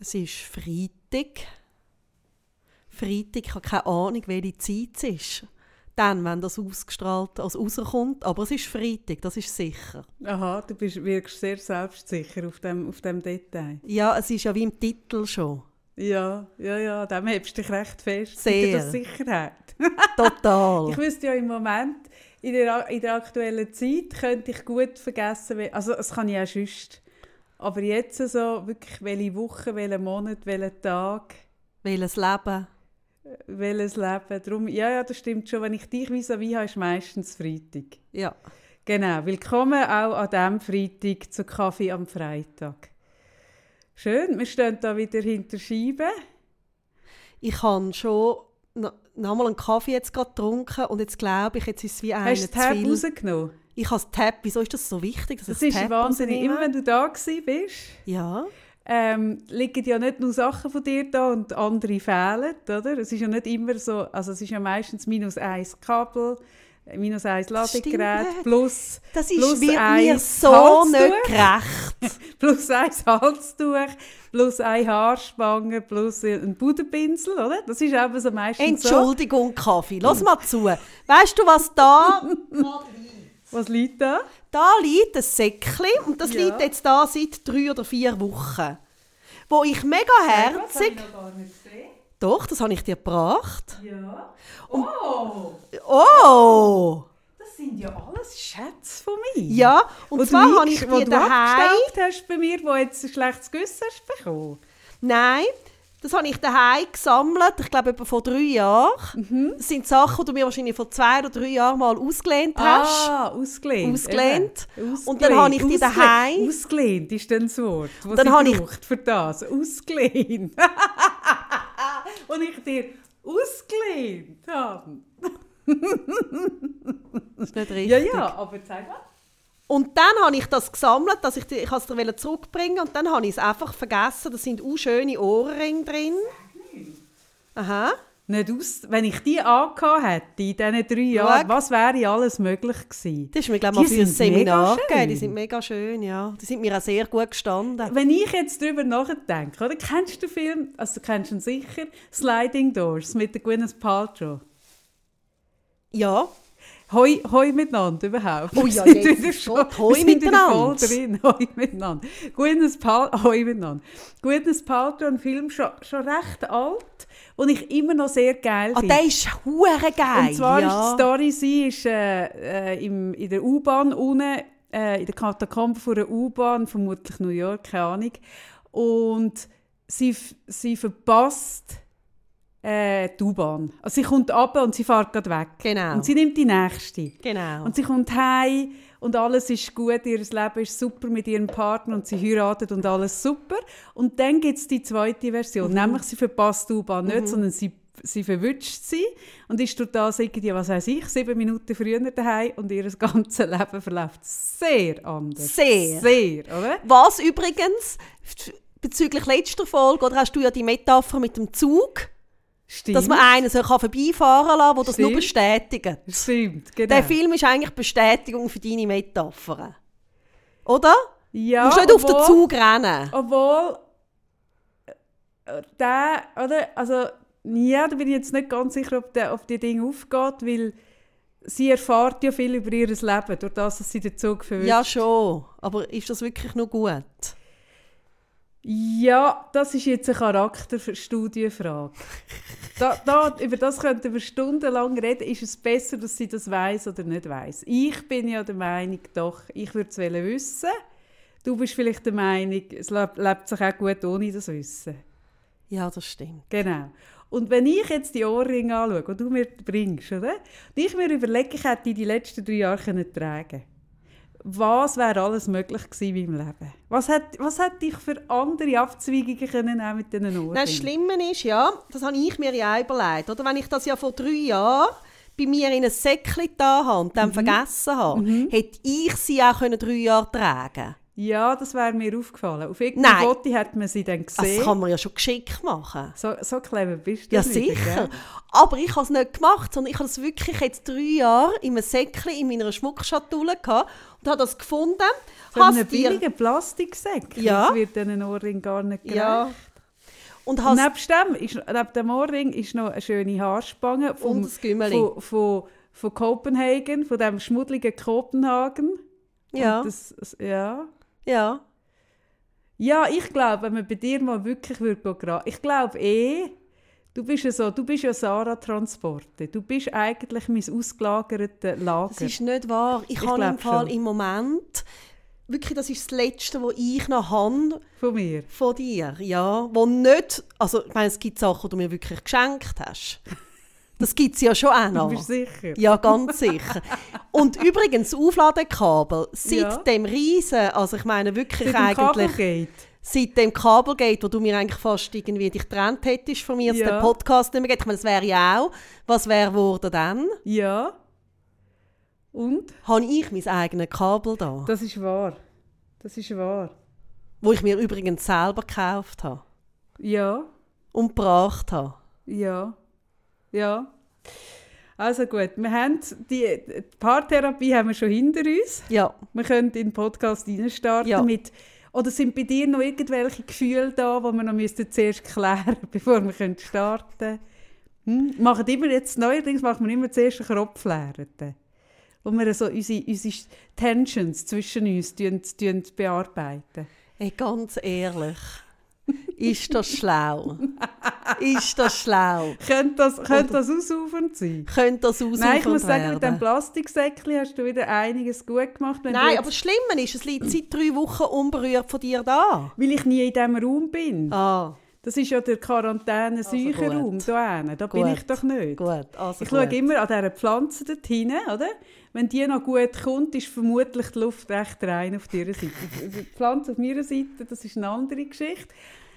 Es ist Freitag. Freitag, ich habe keine Ahnung, welche Zeit es ist. Dann, wenn das ausgestrahlt also rauskommt. Aber es ist Freitag, das ist sicher. Aha, du bist, wirkst sehr selbstsicher auf dem, auf dem Detail. Ja, es ist ja wie im Titel schon. Ja, ja, ja, dem hebst du dich recht fest. Sehr. Das Sicherheit. Total. ich wüsste ja im Moment, in der, in der aktuellen Zeit, könnte ich gut vergessen, also das kann ich auch sonst. Aber jetzt so, wirklich, welche Woche, welchen Monat, welchen Tag, Welches Leben. welches Leben. Darum, ja, ja, das stimmt schon. Wenn ich dich vis-à-vis habe, ist meistens Freitag. Ja. Genau, willkommen auch an diesem Freitag zu Kaffee am Freitag. Schön, wir stehen da wieder hinter Scheibe. Ich habe schon noch noch mal einen Kaffee jetzt gerade getrunken und jetzt glaube ich, jetzt ist es wie einer Hast du Tab viel. rausgenommen? Ich habe das Tab. Wieso ist das so wichtig, dass Das ist Tab wahnsinnig. Immer wenn du da gewesen bist, Ja. ähm, liegen ja nicht nur Sachen von dir da und andere fehlen, oder? Es ist ja nicht immer so, also es ist ja meistens minus eins Kabel, minus eins Ladegerät, plus, Das ist plus wird mir eins so nicht gerecht. plus eins Halstuch, plus eine Haarspange, plus ein Puderpinsel, oder? Das ist eben so meistens so. Entschuldigung, Kaffee. Lass mal zu. Weißt du, was da Was liegt da? Da liegt ein Säckchen und das Ja. liegt jetzt da seit drei oder vier Wochen. Wo ich mega herzig... gesehen. Doch, das habe ich dir gebracht. Ja. Oh, Oh! das sind ja alles Schätze von mir. Ja, und Wo zwar habe ich du daheim... hast bei mir, wo jetzt ein schlechtes Gewissen hast bekommen. Nein, das habe ich daheim gesammelt. Ich glaube, etwa vor drei Jahren. Mhm. Das sind Sachen, die du mir wahrscheinlich vor zwei oder drei Jahren mal ausgelehnt hast. Ah, ausgelehnt. Ausgelehnt. Eben. Und dann habe ich die Ausgelehnt. daheim- Ausgelehnt ist dann das Wort, was Dann ich habe ich- braucht für das. Ausgelehnt. Und ich dir ausgelehnt habe. Das ist nicht richtig. Ja, ja, aber zeig mal. Und dann habe ich das gesammelt, dass ich, die, ich es dir zurückbringen und dann habe ich es einfach vergessen. Da sind auch schöne Ohrringe drin. Aha. Nicht aus, wenn ich die angehabt hätte in diesen drei Jahren, was wäre alles möglich gewesen? Das ist mir, glaube Die ich, mal für ein Seminar schön. gegeben. Die sind mega schön, ja. Die sind mir auch sehr gut gestanden. Wenn ich jetzt darüber nachdenke, oder? kennst du den Film, also du kennst ihn sicher, Sliding Doors mit der Gwyneth Paltrow? Ja. Hoi, hoi miteinander überhaupt. Oh ja, jetzt wieder ist schon-. Hoi miteinander. voll drin. Hoi miteinander. Gwyneth Pal hoi miteinander. Gwyneth Paltrow, ein Film schon, schon recht alt, den ich immer noch sehr geil Ah, finde. der ist hure geil. Und zwar ja. ist die Story, sie ist äh, äh, im, in der U-Bahn unten, äh, in der Katakombe von der U-Bahn, vermutlich New York, keine Ahnung. Und sie, sie verpasst äh, die U-Bahn. Also sie kommt ab und sie fährt gerade weg. Genau. Und sie nimmt die nächste. Genau. Und sie kommt heim und alles ist gut, ihr Leben ist super mit ihrem Partner und sie heiratet und alles super. Und dann gibt es die zweite Version, nämlich sie verpasst die U-Bahn nicht, sondern sie, sie verwünscht sie und ist durch das irgendwie, was weiß ich, sieben Minuten früher daheim und ihr ganzes Leben verläuft sehr anders. Sehr. Sehr, oder? Was übrigens, bezüglich letzter Folge, oder hast du ja die Metapher mit dem Zug, Stimmt. dass man einen so kann vorbeifahren kann, der das nur Stimmt. bestätigt. Stimmt, genau. Der Film ist eigentlich Bestätigung für deine Metaphern. Oder? ja, du musst nicht auf den obwohl- Zug rennen. Obwohl, äh, der, oder, also, ja, da bin ich jetzt nicht ganz sicher, ob, der, ob die Ding aufgeht, weil sie erfahrt ja viel über ihr Leben, durch das, dass sie den Zug verwirrt. Ja, schon. Aber ist das wirklich noch gut? Ja, das ist jetzt eine Charakterstudienfrage. da, da, über das könnten wir stundenlang reden. Ist es besser, dass sie das weiß oder nicht weiß? Ich bin ja der Meinung, doch, ich würde es wissen. Du bist vielleicht der Meinung, es lebt sich auch gut ohne das Wissen. Ja, das stimmt. Genau. Und wenn ich jetzt die Ohrringe anschaue, die du mir bringst, oder? Und ich mir überlege, ich hätte die die letzten drei Jahre können tragen was wäre alles möglich gewesen in meinem Leben? Was hat, was hätte ich für andere Abzweigungen können mit diesen? Nein, das Schlimme ist, ja, das habe ich mir ja überlegt. Oder? Wenn ich das ja vor drei Jahren bei mir in ein Säckchen da habe und Mhm. dann vergessen habe, hätte ich sie auch können drei Jahre tragen Ja, das wäre mir aufgefallen. Auf irgendeinem Nein. Foto hat man sie dann Das gesehen. kann man ja schon geschickt machen. so, so clever bist du Ja, sicher. gell? Aber ich habe es nicht gemacht, sondern ich habe es wirklich jetzt drei Jahre in einem Säckchen in meiner Schmuckschatulle gehabt und habe das gefunden. So einen billigen Plastiksäck. Ja. Das wird diesen Ohrring gar nicht gerecht. Ja, Und hast nebst dem, ist, neben dem Ohrring ist noch eine schöne Haarspange vom, das von, von, von Kopenhagen, von dem schmuddeligen Kopenhagen. Ja, Das, das- ja. Ja. Ja, ich glaube, wenn man bei dir mal wirklich würde ich glaube eh, du bist ja so, du bist ja Sarah Transporte. Du bist eigentlich mein ausgelagertes Lager. Das ist nicht wahr. Ich, Ich habe im Fall schon. im Moment, wirklich, das ist das Letzte, was ich noch habe von mir. von dir. Ja, wo nicht, also ich meine, es gibt Sachen, die du mir wirklich geschenkt hast. Das gibt es ja schon auch noch. bist sicher. Ja, ganz sicher. Und übrigens, das Aufladekabel, seit Ja. dem Riesen, also ich meine wirklich Seit dem eigentlich, Kabelgate. seit dem Kabelgate, wo du mir eigentlich fast irgendwie dich getrennt hättest von mir, dass Ja. der Podcast nicht mehr geht. Ich meine, das wäre ja auch, was wäre geworden dann? Ja. Und? Habe ich mein eigenes Kabel da, Das ist wahr. Das ist wahr. wo ich mir übrigens selber gekauft habe Ja. und gebracht habe. Ja. Ja. Also gut, wir haben die, die Paartherapie haben wir schon hinter uns. Ja, Wir können in den Podcast reinstarten Ja. mit oder sind bei dir noch irgendwelche Gefühle da, die wir noch müssten zuerst klären bevor wir können starten hm? Machen immer jetzt neuerdings machen wir immer zuerst einen Kopf leeren, wo wir so unsere, unsere Tensions zwischen uns bearbeiten. Ey, ganz ehrlich, ist das schlau? ist das schlau? Könnte das, könnte das ausufernd sein? Könnte das ausufernd Nein, ich muss sagen, mit dem werden? Plastiksäckchen hast du wieder einiges gut gemacht. Nein, aber das Schlimme ist, es liegt seit drei Wochen unberührt von dir da. Weil ich nie in diesem Raum bin. Ah, Das ist ja der quarantäne Also Raum gut. da hinten. Da bin Gut. ich doch nicht. gut. Also Ich schaue gut. immer an dieser Pflanze dort hinten, oder? Wenn die noch gut kommt, ist vermutlich die Luft recht rein auf dieser Seite. Die Pflanze auf meiner Seite, das ist eine andere Geschichte.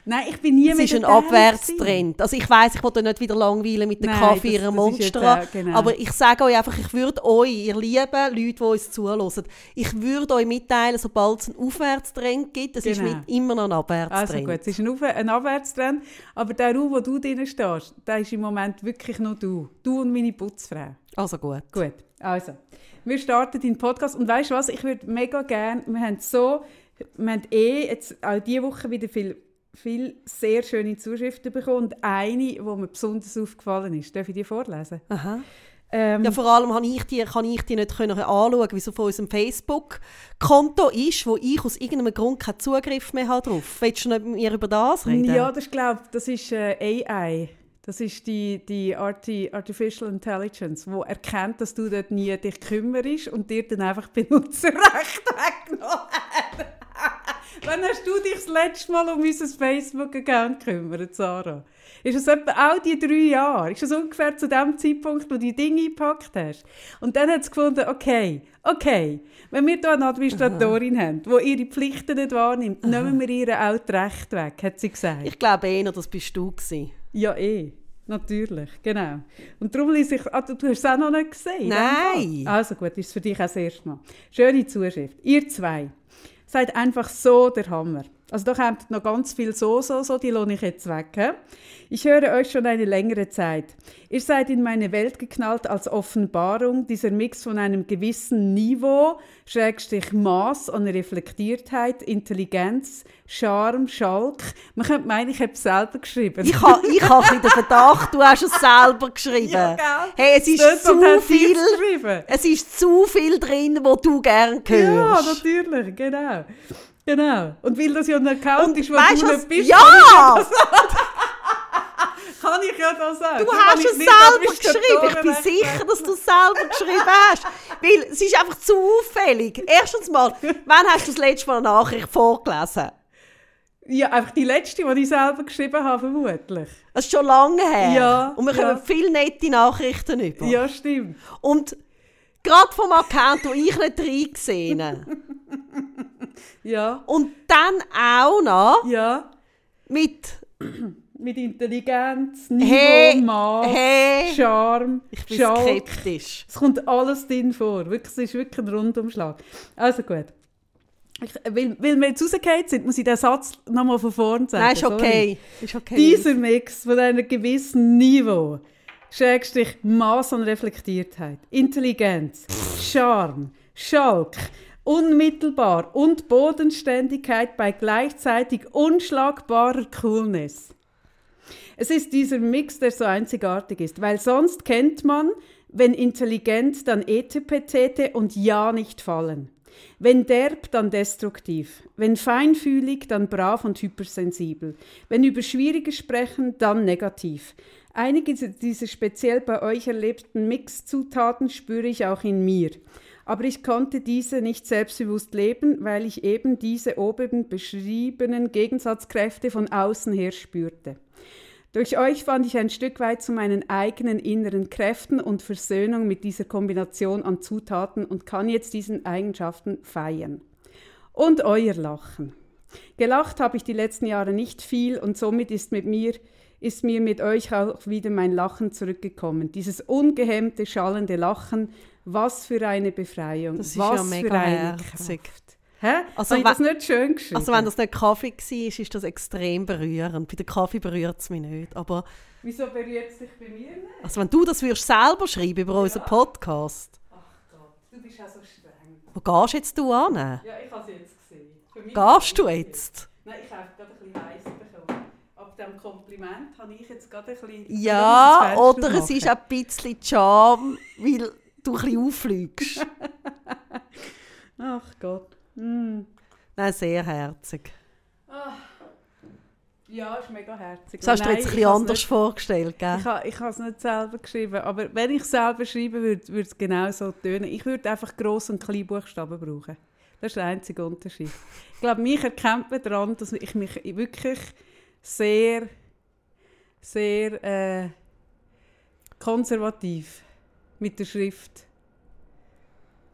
Nein, ich bin nie Es mehr ist ein. Abwärtstrend. Also ich weiß, ich wollte nicht wieder langweilen mit Nein, Kaffee ihrer ist Monster. genau. Aber ich sage euch einfach, ich würde euch, ihr lieben Leute, die uns zuhören, ich würde euch mitteilen, sobald es einen Aufwärtstrend gibt, es ist Genau. mit immer noch ein Also Abwärtstrend. gut, es ist ein, Auf ein Abwärtstrend, aber der Raum, wo du drin stehst, der ist im Moment wirklich nur du. Du und meine Putzfrau. Also gut. Gut, also, wir starten den Podcast und weißt du was, ich würde mega gerne, wir haben so, wir haben eh jetzt auch diese Woche wieder viel, viel sehr schöne Zuschriften bekommen und eine, die mir besonders aufgefallen ist. Darf ich die vorlesen? Aha. Ähm, Ja, vor allem kann ich die, kann ich die nicht können anschauen, wie es auf unserem Facebook-Konto ist, wo ich aus irgendeinem Grund keinen Zugriff mehr habe drauf. Willst du nicht mit mir über das reden? ja, das glaube das ist äh, AI. Das ist die, die Arti Artificial Intelligence, die erkennt, dass du dort nie dich kümmerst und dir dann einfach Benutzerrecht weggenommen hat. Wann hast du dich das letzte Mal um unser Facebook-Account gekümmert, Sarah? Ist es etwa auch die drei Jahre? Ist es ungefähr zu dem Zeitpunkt, wo du die Dinge eingepackt hast? Und dann hat sie gefunden, okay, okay, wenn wir hier eine Administratorin haben, die ihre Pflichten nicht wahrnimmt, nehmen wir ihr auch das Recht weg, hat sie gesagt. Ich glaube eher, das bist du gewesen. Ja, eh. Natürlich, genau. Und darum lese ich... Ah, du, du hast es auch noch nicht gesehen? Nein. Also gut, ist es für dich auch das erste Mal. Schöne Zuschrift. Ihr zwei seid einfach so der Hammer. Also da kommt noch ganz viel so, so, so, die lohne ich jetzt weg. He? Ich höre euch schon eine längere Zeit. Ihr seid in meine Welt geknallt als Offenbarung, dieser Mix von einem gewissen Niveau, Schrägstrich Maß an Reflektiertheit, Intelligenz, Charme, Schalk. Man könnte meinen, ich habe es selber geschrieben. Ich habe ich ha ein bisschen den Verdacht, du hast es selber geschrieben. Ja, gell? Hey, es ist Das zu viel, es ist zu viel drin, wo du gerne Ja, hörst. natürlich, genau. Genau. Und weil das ja ein Account Und ist, wo weißt du nicht bist, Ja! kann ich ja das sagen. Du hast es selber geschrieben. Ich bin sicher, dass du es selber geschrieben hast. Weil es ist einfach zu auffällig. Erstens mal, wann hast du das letzte Mal eine Nachricht vorgelesen? Ja, einfach die letzte, die ich selber geschrieben habe, vermutlich. Das ist schon lange her. Ja, Und wir ja. viele nette Nachrichten über. Ja, stimmt. Und gerade vom Account, wo ich nicht reingesehen habe. Ja, Und dann auch noch ja. mit Mit Intelligenz, Niveau, Hey, Maß, hey. Charme, Ich bin Schalk. skeptisch. Es kommt alles drin vor. Wirklich, es ist wirklich ein Rundumschlag. Also gut. Ich, weil, weil wir jetzt rausgefallen sind, muss ich den Satz nochmal von vorn sagen. Nein, ist sorry. okay. Ist okay. Dieser Mix von einem gewissen Niveau, Schrägstrich Maß an Reflektiertheit, Intelligenz, Charme, Schalk, unmittelbar und Bodenständigkeit bei gleichzeitig unschlagbarer Coolness. Es ist dieser Mix, der so einzigartig ist, weil sonst kennt man, wenn intelligent, dann etepetete und ja nicht fallen. Wenn derb, dann destruktiv. Wenn feinfühlig, dann brav und hypersensibel. Wenn über Schwieriges sprechen, dann negativ. Einige dieser speziell bei euch erlebten Mixzutaten spüre ich auch in mir. Aber ich konnte diese nicht selbstbewusst leben, weil ich eben diese oben beschriebenen Gegensatzkräfte von außen her spürte. Durch euch fand ich ein Stück weit zu meinen eigenen inneren Kräften und Versöhnung mit dieser Kombination an Zutaten und kann jetzt diesen Eigenschaften feiern. Und euer Lachen. Gelacht habe ich die letzten Jahre nicht viel und somit ist mit mir ist mir mit euch auch wieder mein Lachen zurückgekommen. Dieses ungehemmte, schallende Lachen, was für eine Befreiung. Das ist was ja mega für eine herzig. Kraft. Hä? Also ich das nicht schön geschrieben? Also wenn das nicht Kaffee war, ist das extrem berührend. Bei der Kaffee berührt es mich nicht. Aber Wieso berührt es dich bei mir nicht? also wenn du das würdest selber schreiben über unseren Podcast, Ach Gott, du bist auch so streng. wo gehst jetzt du an? Ja, ich habe es jetzt gesehen. Gehst du jetzt? Nein, ich habe gerade ein bisschen heiß bekommen. Ab diesem Kompliment habe ich jetzt gerade ein bisschen... Ja, oder es ist ein bisschen Charme, weil du ein bisschen auffliegst. Ach Gott. Mm. Nein, sehr herzig. Ja, ist mega herzig. Das hast du Nein, jetzt ein anders nicht- vorgestellt, gell? Ich habe, ich habe es nicht selber geschrieben, aber wenn ich es selber schreiben würde, würde es genau so tönen. Ich würde einfach Gross- und Kleinbuchstaben brauchen. Das ist der einzige Unterschied. Ich glaube, mich erkennt man daran, dass ich mich wirklich sehr, sehr äh, konservativ mit der Schrift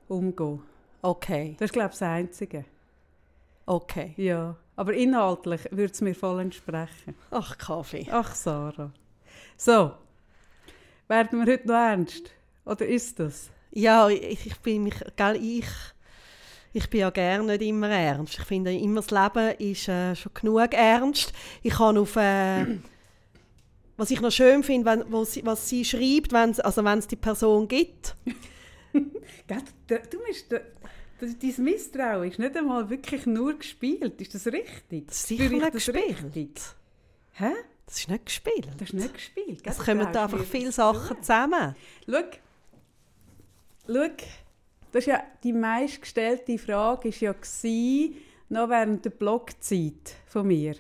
umgehe. Okay, Das ist, glaube ich, das Einzige. okay. Ja. Aber inhaltlich würde es mir voll entsprechen. Ach, Kaffee. Ach, Sarah. So. Werden wir heute noch ernst? Oder ist das? Ja, ich, ich bin mich, gell, ich, ich bin ja gerne nicht immer ernst. Ich finde immer das Leben ist äh, schon genug ernst. Ich kann auf, äh, was ich noch schön finde, wenn, wo sie, was sie schreibt, wenn es also die Person gibt. Du, bist, das, dein Misstrauen ist nicht einmal wirklich nur gespielt. Ist das richtig? Das ist sicher ich nicht gespielt. richtig? Hä? Das ist nicht gespielt. Das ist nicht gespielt. Es kommen da einfach viele Sachen zu. zusammen. Schau. Schau. Das ja die meistgestellte Frage war ja gsi, noch während der Blogzeit von mir.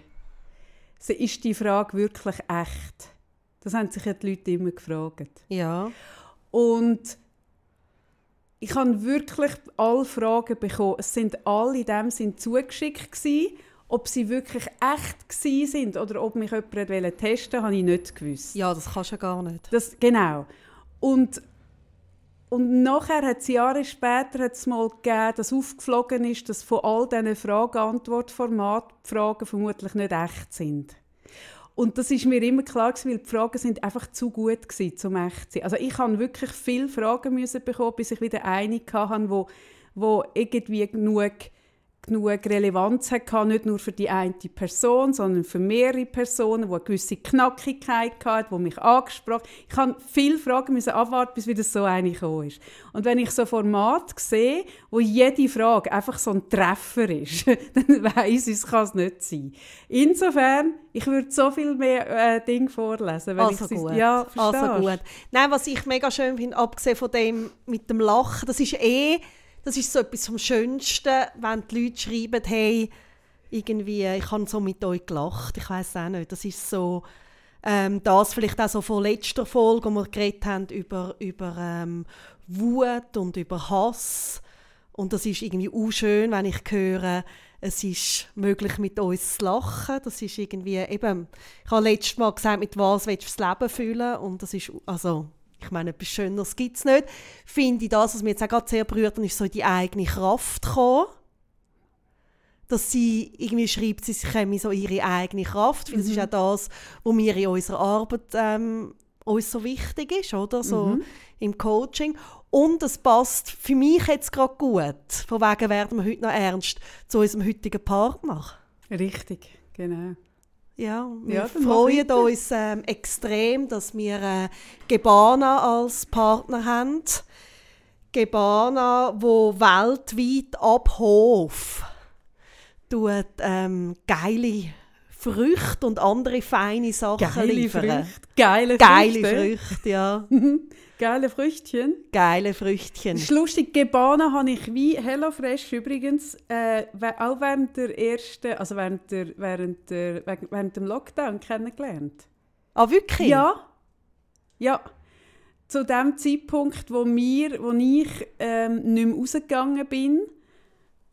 So, Ist die Frage wirklich echt? Das haben sich ja die Leute immer gefragt. Ja. Und ich habe wirklich alle Fragen bekommen. Es sind alle in dem Sinn zugeschickt gewesen. Ob sie wirklich echt sind oder ob mich jemand wollte testen, habe ich nicht gewusst. ja, das kannst du ja gar nicht. Das, genau. Und, und nachher hat es Jahre später hat's mal gegeben, dass aufgeflogen ist, dass von all diesen Frage-Antwort-Formaten die Fragen vermutlich nicht echt sind. Und das ist mir immer klar gewesen, weil die Fragen sind einfach zu gut gewesen, zum echt zu sein. Also ich habe wirklich viele Fragen müssen bekommen, bis ich wieder eine hatte, wo, wo irgendwie genug genug Relevanz hatte, nicht nur für die eine Person, sondern für mehrere Personen, die eine gewisse Knackigkeit hatten, die mich angesprochen Ich kann viele Fragen müssen abwarten, bis wieder so eine gekommen ist. Und wenn ich so ein Format sehe, wo jede Frage einfach so ein Treffer ist, dann weiss ich, es kann es nicht sein. Insofern, ich würde so viel mehr äh, Dinge vorlesen. Wenn Also ich gut. Ja, also verstehst? gut. Nein, was ich mega schön finde, abgesehen von dem mit dem Lachen, das ist eh, das ist so etwas vom Schönsten, wenn die Leute schreiben, hey, irgendwie, ich habe so mit euch gelacht. Ich weiß auch nicht. Das ist so, ähm, das vielleicht auch so von letzter Folge, wo wir geredet haben über, über ähm, Wut und über Hass. Und das ist irgendwie auch schön, wenn ich höre, es ist möglich, mit uns zu lachen. Das ist irgendwie eben, ich habe letztes Mal gesagt, mit was willst du das Leben füllen? Und das ist, also, ich meine, etwas Schöneres gibt es nicht. Finde ich das, was mir jetzt auch gerade sehr berührt, hat, ist so in die eigene Kraft kommen. Dass sie irgendwie schreibt, sie käme so ihre eigene Kraft. Weil das ist auch das, was mir in unserer Arbeit ähm, uns so wichtig ist, oder? So im Coaching. Und es passt für mich jetzt gerade gut. Von wegen werden wir heute noch ernst zu unserem heutigen Partner. Richtig, genau. Ja, wir Ja, freuen uns ähm, extrem, dass wir äh, Gebana als Partner haben. Gebana, wo weltweit ab Hof tut, ähm, geile Früchte und andere feine Sachen Geile liefern. Früchte. Geile, Geile Früchte. Früchte, ja. Geile Früchtchen. Geile Früchtchen. Ist lustig, Gebana habe ich wie HelloFresh übrigens äh, auch während der ersten, also während, der, während, der, während dem Lockdown kennengelernt. Ah, wirklich? Ja. Ja. Zu dem Zeitpunkt, wo, wir, wo ich ähm, nicht mehr rausgegangen bin,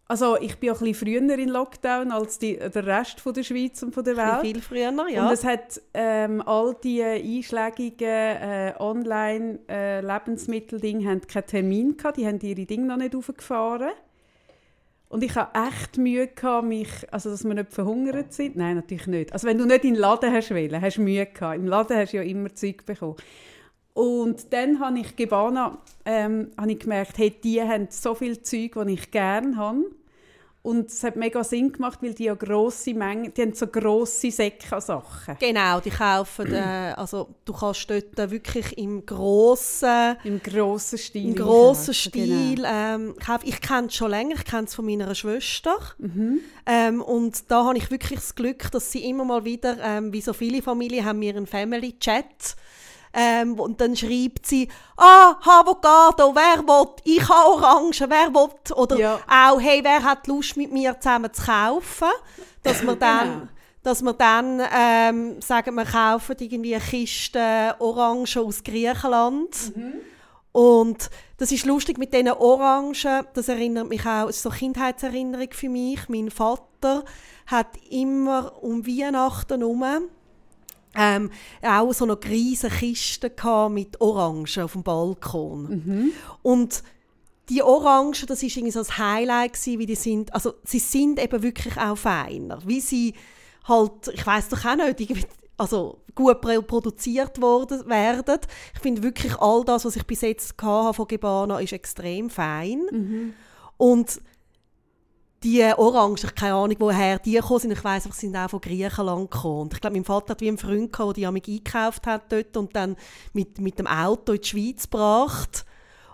also ich bin auch ein bisschen früher in Lockdown als die, der Rest von der Schweiz und von der Welt. Viel früher, ja. Und es hat ähm, all die einschlägigen äh, Online-Lebensmittel-Dinge haben keinen Termin gehabt, die haben ihre Dinge noch nicht aufgefahren. Und ich hatte echt Mühe, gehabt, mich, also dass wir nicht verhungert sind. Nein, natürlich nicht. Also wenn du nicht in den Laden hast wollen, hast du Mühe gehabt. Im Laden hast du ja immer Zeug bekommen. Und dann habe ich Gebana, ähm, habe ich gemerkt, hey, die haben so viel Zeug, das ich gerne habe. Und es hat mega Sinn gemacht, weil die ja grosse Mengen, die haben so grosse Säcke an Sachen. Genau, die kaufen, äh, also du kannst dort wirklich im grossen, Im grossen Stil. im grossen Stil ähm, kaufen. Ich kenne es schon länger, ich kenne es von meiner Schwester. Mhm. Ähm, und da habe ich wirklich das Glück, dass sie immer mal wieder, ähm, wie so viele Familien, haben wir einen Family-Chat. Ähm, und dann schreibt sie, ah, Avocado, wer will? Ich habe Orangen, wer will? Oder Ja. auch, hey, wer hat Lust, mit mir zusammen zu kaufen? Dass wir dann, Genau. dass wir dann ähm, sagen, wir kaufen irgendwie eine Kiste Orangen aus Griechenland. Mhm. Und das ist lustig mit diesen Orangen. Das erinnert mich auch, es ist so eine Kindheitserinnerung für mich. Mein Vater hat immer um Weihnachten herum ähm, auch so eine riesige Kiste gehabt mit Orangen auf dem Balkon. Und die Orangen, das ist irgendwie so das Highlight gewesen, wie die sind. Also sie sind eben wirklich auch feiner, wie sie halt, ich weiß doch auch nicht, irgendwie, also gut pro- produziert worden, werden. Ich finde wirklich all das, was ich bis jetzt hatte von Gebana, ist extrem fein. Und die Orangen, ich keine Ahnung, woher die gekommen sind. Ich weiss, einfach, sie sind auch von Griechenland gekommen. Und ich glaube, mein Vater hat wie einen Freund gehabt, der die amig eingekauft hat dort und dann mit, mit dem Auto in die Schweiz gebracht.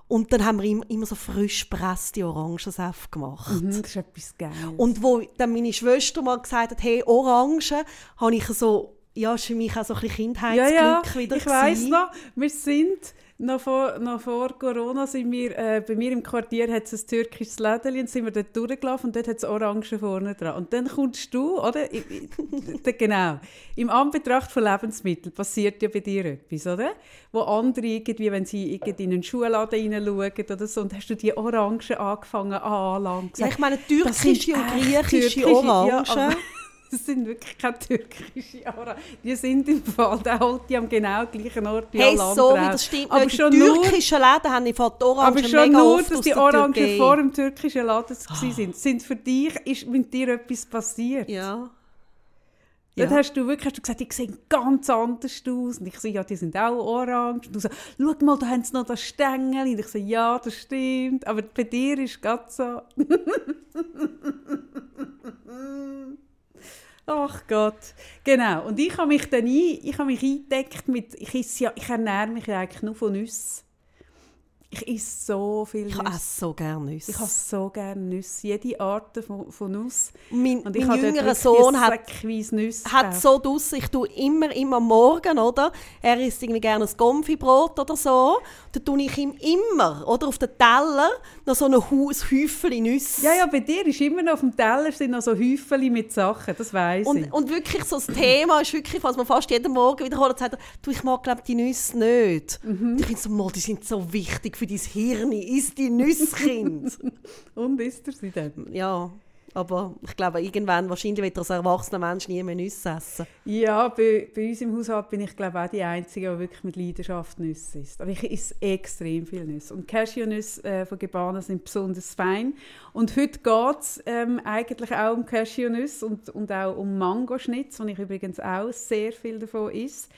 Und dann haben wir immer, immer so frisch gepresste Orangensaft gemacht. Mhm, das ist etwas Geiles. Und wo dann meine Schwester mal gesagt hat, hey, Orangen, habe ich so, ja, ist für mich auch so ein bisschen ja, Kindheitsglück ja, wieder ich weiss noch, wir sind noch vor, noch vor Corona sind wir, äh, bei mir im Quartier hat es ein türkisches Läden und sind wir dort durchgelaufen und dort hat es Orangen vorne dran. Und dann kommst du, oder? I- i- genau. Im Anbetracht von Lebensmitteln passiert ja bei dir etwas, oder? Wo andere irgendwie, wenn sie irgendwie in einen Schuhladen hineinschauen oder so, und hast du die Orangen angefangen anzulangen. Ja, ich meine, türkische und griechische türkische- Orangen. Ja, das sind wirklich keine türkische Orangen. Die sind im Fall, der holt die am genau gleichen Ort wie Hey, alle so das stimmt Aber nicht. schon die türkischen Läden haben im Fall die Orangen aber schon nur, dass die Orangen Türkei. vor dem türkischen Laden gewesen sind. Sind für dich, ist mit dir etwas passiert? Ja. Ja. hast du wirklich hast du gesagt, die sehen ganz anders aus. Und ich so, ja, die sind auch orange. Und du so, schau mal, da haben sie noch das Stängel. Und ich so, ja, das stimmt. Aber bei dir ist es gerade so... Ach Gott. Genau. Und ich habe mich dann ein, ich habe mich eingedeckt mit, ich, ja, ich ernähre mich eigentlich nur von Nüssen. Ich esse so viel Ich Nüsse. esse so gerne Nüsse. Ich habe so gerne Nüsse. Jede Art von, von Nuss. mein Und ich mein jüngerer Sohn hat, Nüsse hat so draus, ich tue immer, immer morgen, oder? Er isst irgendwie gerne ein Gomfibrot oder so. Dann tue ich ihm immer, oder, auf den Teller noch so ein, Häufchen Nüsse. Ja, ja, bei dir ist immer noch auf dem Teller sind noch so Häufchen mit Sachen, das weiss ich. Und, und wirklich so das Thema ist wirklich, was man fast jeden Morgen wiederholt, sagt er, du, ich mag glaube die Nüsse nicht. Mhm. Und ich finde so, die sind so wichtig für dein Hirn, isst die Nüsse, Kind. Und isst er sie dann? ja, aber ich glaube, irgendwann, wahrscheinlich wird er als erwachsener Mensch nie mehr Nüsse essen. Ja, bei, bei uns im Haushalt bin ich glaube auch die Einzige, die wirklich mit Leidenschaft Nüsse isst. Aber ich esse extrem viel Nüsse. Und Cashewnüsse äh, von Gebana sind besonders fein. Und heute geht es ähm, eigentlich auch um Cashewnüsse und, und auch um Mangoschnitz, wo ich übrigens auch sehr viel davon esse.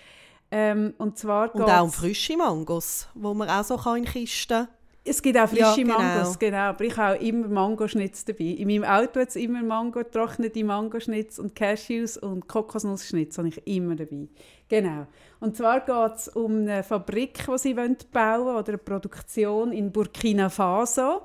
Ähm, und zwar Und auch um frische Mangos, wo man auch so kann in Kisten Es gibt auch Ja, frische genau. Mangos, genau. Aber ich habe auch immer Mangoschnitz dabei. In meinem Auto hat es immer Mango, getrocknete Mangoschnitz und Cashews und Kokosnussschnitz habe ich immer dabei. Genau. Und zwar geht es um eine Fabrik, die sie bauen wollen, oder eine Produktion in Burkina Faso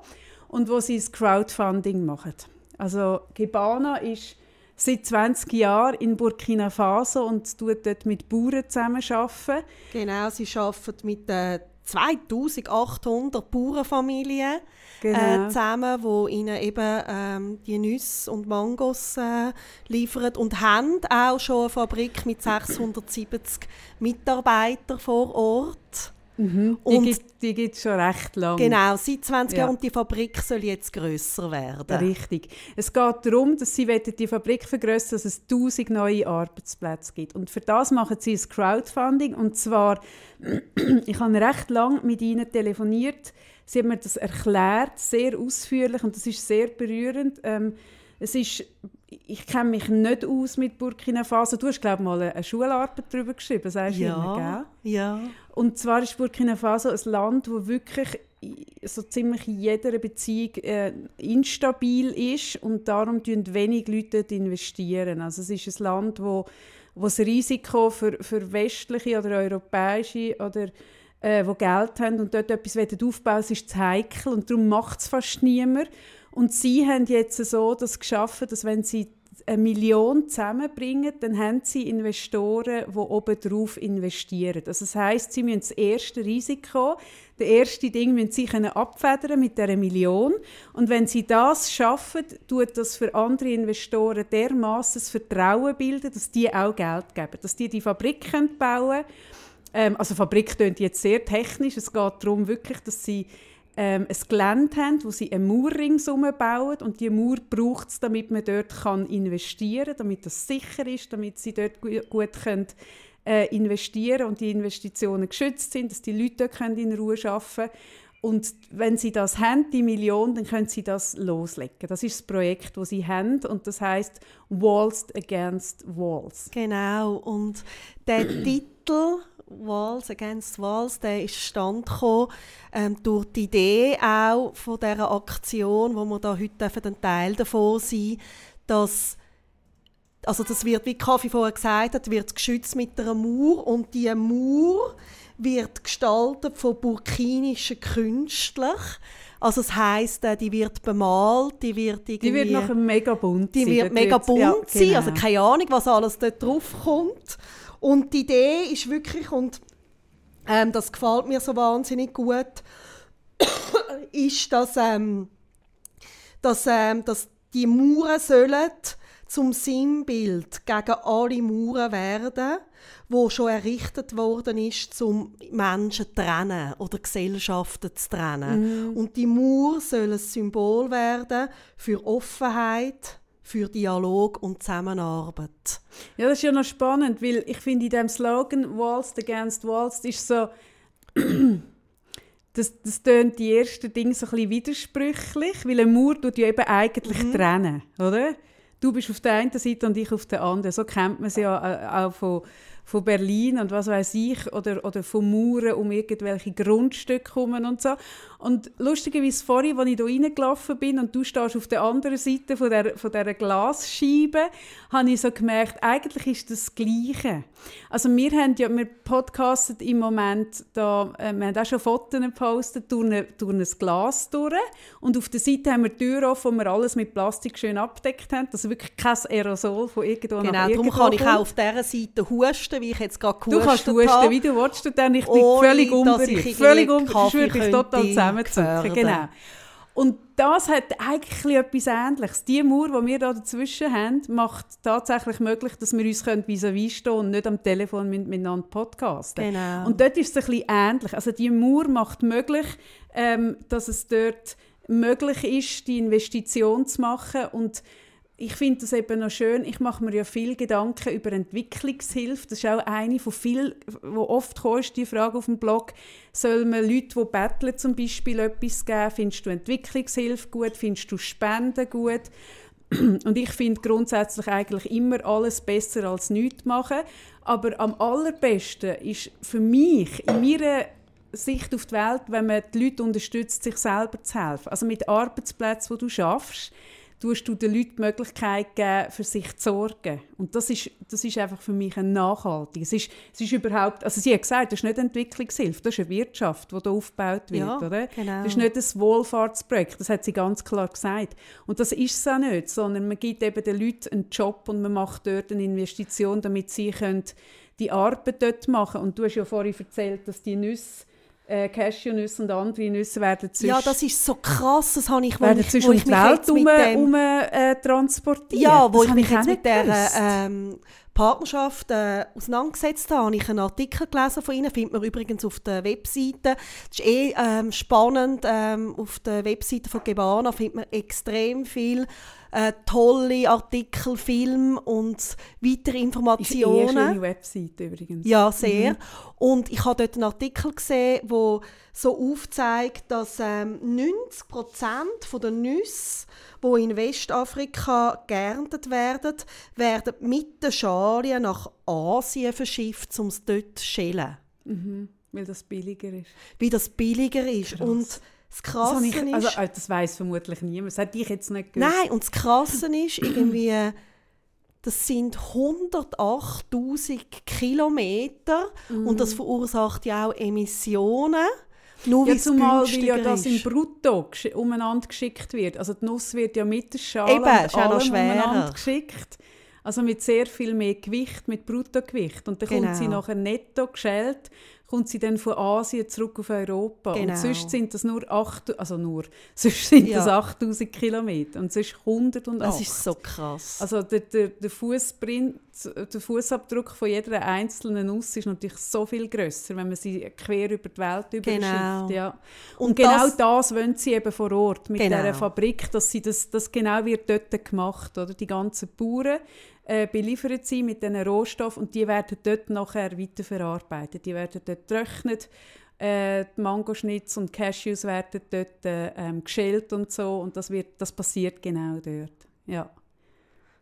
und wo sie das Crowdfunding machen. Also Gebana ist seit 20 Jahren in Burkina Faso und tut dort mit Bauern zusammenarbeiten. Genau, sie arbeitet mit äh, 2800 Bauernfamilien Genau. äh, zusammen, wo ihnen eben ähm, die Nüsse und Mangos äh, liefern und haben auch schon eine Fabrik mit 670 Mitarbeitern vor Ort. Mhm. Die gibt die gibt's schon recht lange. Genau, seit 20 Ja. Jahren und die Fabrik soll jetzt grösser werden. Richtig. Es geht darum, dass sie die Fabrik vergrößern, dass es 1000 neue Arbeitsplätze gibt. Und für das machen sie ein Crowdfunding. Und zwar, ich habe recht lange mit ihnen telefoniert. Sie haben mir das erklärt, sehr ausführlich und das ist sehr berührend. Ähm, es ist, ich kenne mich nicht aus mit Burkina Faso. Du hast, glaube ich, mal eine Schularbeit darüber geschrieben, sagst du immer, gell? Ja, ja. Und zwar ist Burkina Faso ein Land, wo wirklich so ziemlich in jeder Beziehung äh, instabil ist und darum investieren wenig Leute dort investieren. Also es ist ein Land, wo, wo das Risiko für, für westliche oder europäische oder äh, wo Geld haben und dort etwas wollen aufbauen, es ist zu heikel und darum macht es fast niemand. Und sie haben jetzt so das geschaffen, dass wenn sie eine Million zusammenbringen, dann haben sie Investoren, die oben drauf investieren. Also das heißt, sie müssen das erste Risiko, das erste Ding müssen sie können abfedern mit dieser Million. Und wenn sie das schaffen, tut das für andere Investoren dermaßen Vertrauen bilden, dass die auch Geld geben, dass die die Fabrik können bauen ähm, also Fabrik klingt jetzt sehr technisch. Es geht darum wirklich, dass sie ähm, ein Gelände haben, wo sie einen Mauer ringsum bauen und die Mauer braucht es, damit man dort kann investieren kann, damit das sicher ist, damit sie dort gu gut können, äh, investieren und die Investitionen geschützt sind, dass die Leute dort in Ruhe arbeiten können. Und wenn sie das haben, die Million, dann können sie das loslegen. Das ist das Projekt, das sie haben und das heißt Walls Against Walls. Genau. Und der Titel Walls Against Walls, der ist stand gekommen, ähm, durch die Idee auch von dieser Aktion, wo wir da heute dürfen ein Teil davon sein, dass also das wird, wie Kaffee vorher gesagt hat, wird geschützt mit einer Mauer und die Mauer wird gestaltet von burkinischen Künstlern. Also das heisst, äh, die wird bemalt, die wird irgendwie... Die wird nachher mega bunt Die sein. wird mega bunt ja, sein, genau. also keine Ahnung, was alles dort drauf kommt. Und die Idee ist wirklich, und ähm, das gefällt mir so wahnsinnig gut, ist, dass, ähm, dass, ähm, dass die Mauern sollen zum Sinnbild gegen alle Mauern werden, wo schon errichtet worden ist, um Menschen zu trennen oder Gesellschaften zu trennen. Und die Mauer soll ein Symbol werden für Offenheit, für Dialog und Zusammenarbeit. Ja, das ist ja noch spannend, weil ich finde in dem Slogan «Walls against Walls» ist so... das, das tönt die ersten Dinge so ein bisschen widersprüchlich, weil eine Mauer tut ja eben eigentlich trennen, oder? Du bist auf der einen Seite und ich auf der anderen. So kennt man sie ja äh, auch von, von Berlin und was weiß ich, oder, oder von Mauern um irgendwelche Grundstücke herum und so. Und lustigerweise vorhin, als ich hier reingelaufen bin und du stehst auf der anderen Seite von der, von dieser Glasscheibe, habe ich so gemerkt, eigentlich ist das das Gleiche. Also wir haben ja, wir podcasten im Moment, da, äh, wir haben auch schon Fotos gepostet, durch, eine, durch ein Glas durch und auf der Seite haben wir die Tür offen, wo wir alles mit Plastik schön abdeckt haben, dass wirklich kein Aerosol von irgendwo nach Genau, darum irgendwo kann ich auch auf dieser Seite husten, wie ich jetzt gerade Du gehustet kannst husten, habe. wie du willst, du dann. Ich bin völlig unberührt. Völlig unberührt. Ich total zusammenzucken. Genau. Und das hat eigentlich etwas Ähnliches. Die Mauer, die wir da dazwischen haben, macht tatsächlich möglich, dass wir uns vis-à-vis stehen und nicht am Telefon mit- miteinander podcasten. Genau. Und dort ist es ein bisschen ähnlich. Also die Mauer macht möglich, ähm, dass es dort möglich ist, die Investition zu machen und ich finde das eben noch schön. Ich mache mir ja viel Gedanken über Entwicklungshilfe. Das ist auch eine von vielen, wo oft kommt, die Frage auf dem Blog, soll man Leute, die betteln, zum Beispiel etwas geben? Findest du Entwicklungshilfe gut? Findest du Spenden gut? Und ich finde grundsätzlich eigentlich immer alles besser als nichts machen. Aber am allerbesten ist für mich, in meiner Sicht auf die Welt, wenn man die Leute unterstützt, sich selber zu helfen. Also mit Arbeitsplätzen, die du schaffst, tust du den Leuten die Möglichkeit geben, für sich zu sorgen. Und das ist, das ist einfach für mich ein nachhaltig. Es ist, es ist überhaupt, also sie hat gesagt, das ist nicht Entwicklungshilfe, das ist eine Wirtschaft, die da aufgebaut wird, Ja, oder? genau. Das ist nicht ein Wohlfahrtsprojekt, das hat sie ganz klar gesagt. Und das ist es auch nicht, sondern man gibt eben den Leuten einen Job und man macht dort eine Investition, damit sie können die Arbeit dort machen Und du hast ja vorhin erzählt, dass die Nüsse, äh, Cashewnüsse und andere Nüsse werden sonst, Ja, das ist so krass, das habe ich, werden ich, wo um ich mich Welt jetzt mit herum, dem... herum, äh, transportiert. Ja, wo Das ich mich jetzt mit gewusst. ähm, Partnerschaft äh, auseinandergesetzt habe, habe ich einen Artikel gelesen von Ihnen, findet man übrigens auf der Webseite. Das ist eh ähm, spannend, ähm, auf der Webseite von Gebana findet man extrem viel äh, tolle Artikel, Filme und weitere Ist eine Informationen. schöne Webseite übrigens. Ja, sehr. Und ich habe dort einen Artikel gesehen, wo so aufzeigt, dass ähm, 90% der Nüsse, die in Westafrika geerntet werden, werden mit den Schalien nach Asien verschifft, um es dort zu schälen. Mhm, weil das billiger ist. Wie das billiger ist. Krass. Und das Das, Krasse habe ich, ist... also, äh, das weiss vermutlich niemand. Das hätte ich jetzt nicht gewusst. Nein, und das Krasse ist irgendwie, das sind 108'000 Kilometer und das verursacht ja auch Emissionen. Nur Ja, zumal weil ja das im. Brutto umeinander geschickt wird. Also die Nuss wird ja mit der Schale Eben, und ist allem umeinander geschickt. Also mit sehr viel mehr Gewicht, mit Bruttogewicht. Und dann kommt sie Genau. nachher netto geschält, kommt sie dann von Asien zurück auf Europa. Genau. Und sonst sind das nur 8, also nur, sonst sind das Ja. 8000 Kilometer und sonst 108. Das ist so krass. Also der, der, der Fußprint, der Fußabdruck von jeder einzelnen Nuss ist natürlich so viel grösser, wenn man sie quer über die Welt überschifft. Genau. Ja. Und Und, genau das- das, wollen sie eben vor Ort mit Genau. dieser Fabrik, dass sie das, das genau wird dort gemacht, oder? Die ganzen Bauern äh, beliefert sie mit diesen Rohstoffen und die werden dort nachher weiterverarbeitet. Die werden dort getrocknet. Äh, die Mangoschnitz und Cashews werden dort äh, ähm, geschält und so und das, wird, das passiert genau dort. Ja.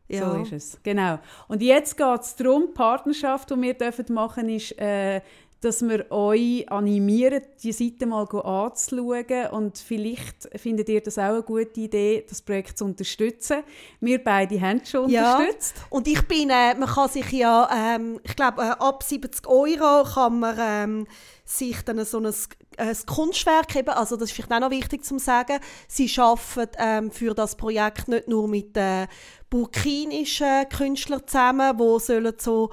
ja. So ist es, genau. Und jetzt geht es darum, die Partnerschaft, die wir dürfen machen ist, äh, dass wir euch animieren, die Seite mal anzuschauen und vielleicht findet ihr das auch eine gute Idee, das Projekt zu unterstützen. Wir beide haben es schon Ja. unterstützt. Und ich bin, äh, man kann sich ja, ähm, ich glaube, äh, ab 70 Euro kann man ähm, sich dann so ein, ein Kunstwerk geben. Also das ist vielleicht auch noch wichtig zu sagen. Sie arbeiten ähm, für das Projekt nicht nur mit äh, burkinischen Künstlern zusammen, die sollen so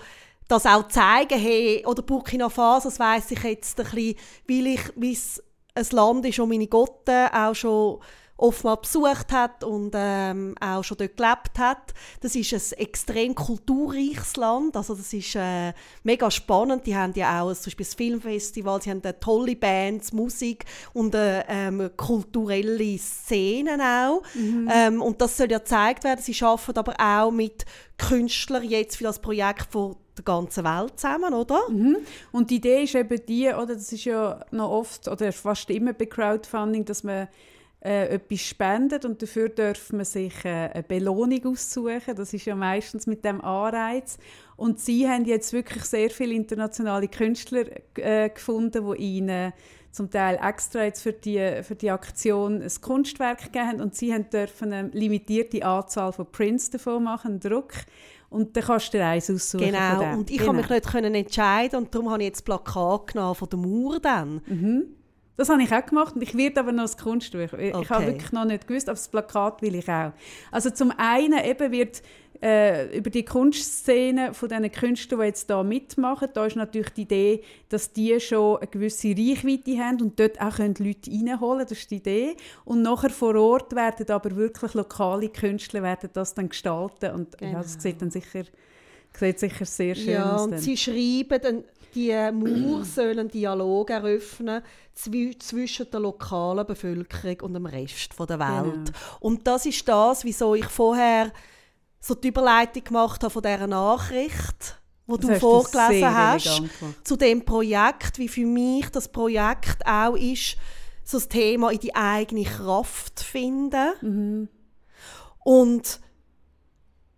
das auch zeigen, hey, oder Burkina Faso, das weiss ich jetzt ein bisschen, weil ich, wie es ein Land ist, das meine Gotte auch schon oftmals besucht hat und ähm, auch schon dort gelebt hat. Das ist ein extrem kulturreiches Land, also das ist äh, mega spannend. Die haben ja auch ein, zum Beispiel ein Filmfestival, sie haben äh, tolle Bands, Musik und äh, ähm, kulturelle Szenen auch. Ähm, und das soll ja gezeigt werden. Sie arbeiten aber auch mit Künstlern jetzt für das Projekt von der ganzen Welt zusammen, oder? Mhm. Und die Idee ist eben die, oder das ist ja noch oft oder fast immer bei Crowdfunding, dass man äh, etwas spendet und dafür darf man sich äh, eine Belohnung aussuchen. Das ist ja meistens mit dem Anreiz. Und sie haben jetzt wirklich sehr viele internationale Künstler äh, gefunden, die ihnen zum Teil extra jetzt für die, für die Aktion ein Kunstwerk gegeben haben. Und sie haben dürfen eine limitierte Anzahl von Prints davon machen, einen Druck. Und dann kannst du dir eins aussuchen. Genau. Und ich genau. konnte mich nicht können entscheiden und darum habe ich jetzt das Plakat genommen von der Mauer dann. Mhm. Das habe ich auch gemacht und ich werde aber noch das Kunstwerk. Ich Okay. habe wirklich noch nicht gewusst, aber das Plakat will ich auch. Also zum einen eben wird äh, über die Kunstszene von diesen Künstlern, die jetzt da mitmachen, da ist natürlich die Idee, dass die schon eine gewisse Reichweite haben und dort auch können Leute reinholen das ist die Idee. Und nachher vor Ort werden aber wirklich lokale Künstler werden das dann gestalten und ja, das Genau. sieht dann sicher, sieht sicher sehr schön Ja, aus. und dann. sie schreiben, dann, die Mauer soll einen Dialog eröffnen zwi zwischen der lokalen Bevölkerung und dem Rest der Welt. Genau. Und das ist das, wieso ich vorher so die Überleitung gemacht habe von dieser Nachricht, wo Das du vorgelesen hast, zu dem Projekt, wie für mich das Projekt auch ist, so das Thema in die eigene Kraft finden Mhm. und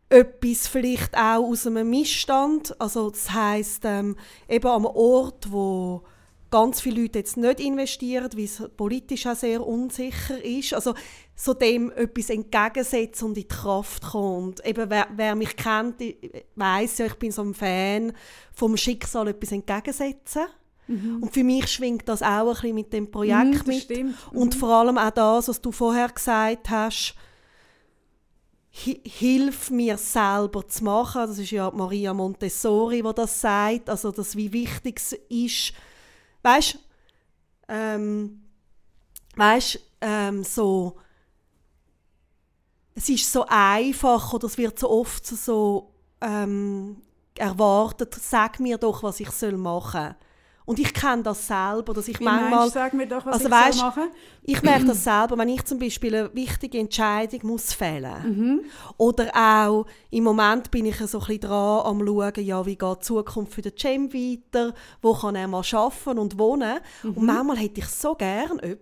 etwas vielleicht auch aus einem Missstand, also das heißt ähm, eben am Ort, wo ganz viele Leute jetzt nicht investieren, weil es politisch auch sehr unsicher ist. Also so dem etwas entgegensetzen und in die Kraft kommen. Und eben, wer, wer mich kennt, weiß ja, ich bin so ein Fan vom Schicksal etwas entgegensetzen. Mhm. Und für mich schwingt das auch ein bisschen mit dem Projekt Mhm, mit. stimmt. Und vor allem auch das, was du vorher gesagt hast, hi- hilf mir selber zu machen. Das ist ja Maria Montessori, die das sagt. Also, dass wie wichtig es ist, weißt, ähm, weißt, ähm, so, es ist so einfach oder es wird so oft so ähm, erwartet, sag mir doch, was ich soll machen soll. Und ich kenne das selber, dass ich Wie manchmal... meinst mir doch, was Also ich soll machen Ich merke das selber, wenn ich zum Beispiel eine wichtige Entscheidung muss fällen Mhm. Oder auch, im Moment bin ich so ein bisschen dran am schauen, ja, wie geht die Zukunft für den Cem weiter, wo kann er mal arbeiten und wohnen. Mhm. Und manchmal hätte ich so gern jemanden,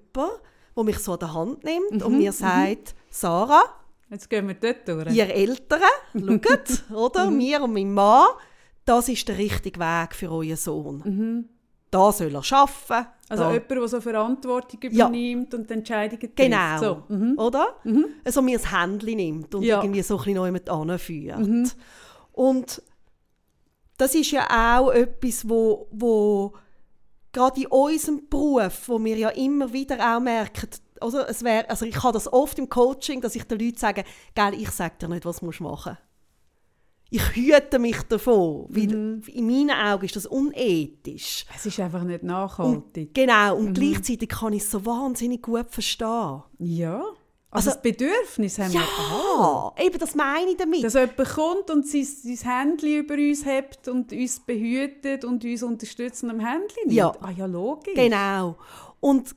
der mich so an der Hand nimmt Mhm. und mir sagt, Sarah, Jetzt gehen wir dort durch. ihr Eltern, schaut, oder? Mhm. Mir und mein Mann, das ist der richtige Weg für euren Sohn. Da soll er arbeiten. Mhm. Also da jemand, der so Verantwortung Ja. übernimmt und die Entscheidungen trifft. Genau. So. Mhm. Oder? Also mir das Händchen nimmt und Ja. Mhm. irgendwie so ein bisschen noch anführt. Und das ist ja auch etwas, wo, wo gerade in unserem Beruf, wo wir ja immer wieder auch merken, oder? Es wär, also ich habe das oft im Coaching, dass ich den Leuten sage, «Gell, ich sage dir nicht, was du machen musst. Ich hüte mich davon, weil Mhm. in meinen Augen ist das unethisch. Es ist einfach nicht nachhaltig. Genau, Mhm. und gleichzeitig kann ich es so wahnsinnig gut verstehen. Ja. Also, Also- das Bedürfnis haben wir alle. Ja, eben das meine ich damit. Dass jemand kommt und sein, sein Händchen über uns hebt und uns behütet und uns unterstützt und am Händchen nimmt. Ja. Ah ja, logisch. Genau. Und,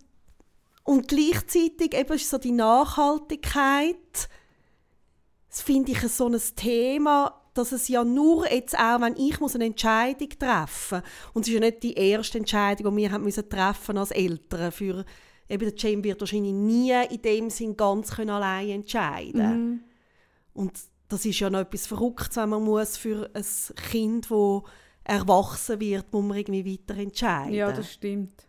und gleichzeitig eben ist so die Nachhaltigkeit, das finde ich so ein Thema, dass es ja nur jetzt auch, wenn ich muss eine Entscheidung treffen und es ist ja nicht die erste Entscheidung, die wir haben müssen treffen als Eltern für eben der Jane wird wahrscheinlich nie in dem Sinn ganz können allein entscheiden und das ist ja noch etwas Verrücktes, wenn man muss für ein Kind, das erwachsen wird, muss man irgendwie weiter entscheiden. Ja, das stimmt.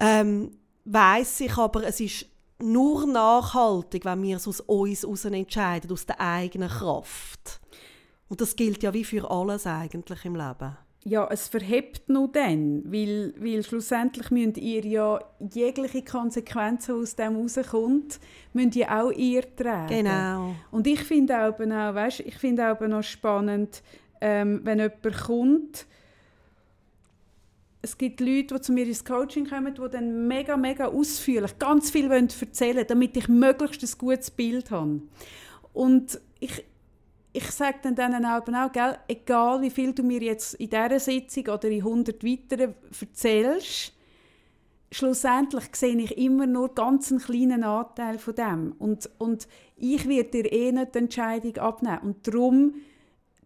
ähm, weiß ich aber, es ist nur nachhaltig, wenn wir es aus uns heraus entscheiden, aus der eigenen Kraft. Und das gilt ja wie für alles eigentlich im Leben. Ja, es verhebt nur dann, weil, weil schlussendlich müsst ihr ja jegliche Konsequenzen, aus dem rauskommt, müsst ihr auch ihr tragen. Genau. Und ich finde auch, auch, weißt, ich finde auch noch spannend, ähm, wenn jemand kommt, es gibt Leute, die zu mir ins Coaching kommen, die dann mega, mega ausführlich ganz viel wollen erzählen damit ich möglichst ein gutes Bild habe. Und ich, ich sage dann denen auch, auch gell, egal wie viel du mir jetzt in dieser Sitzung oder in 100 weiteren erzählst, schlussendlich sehe ich immer nur ganz einen kleinen Anteil von dem. Und, und ich werde dir eh nicht die Entscheidung abnehmen. Und darum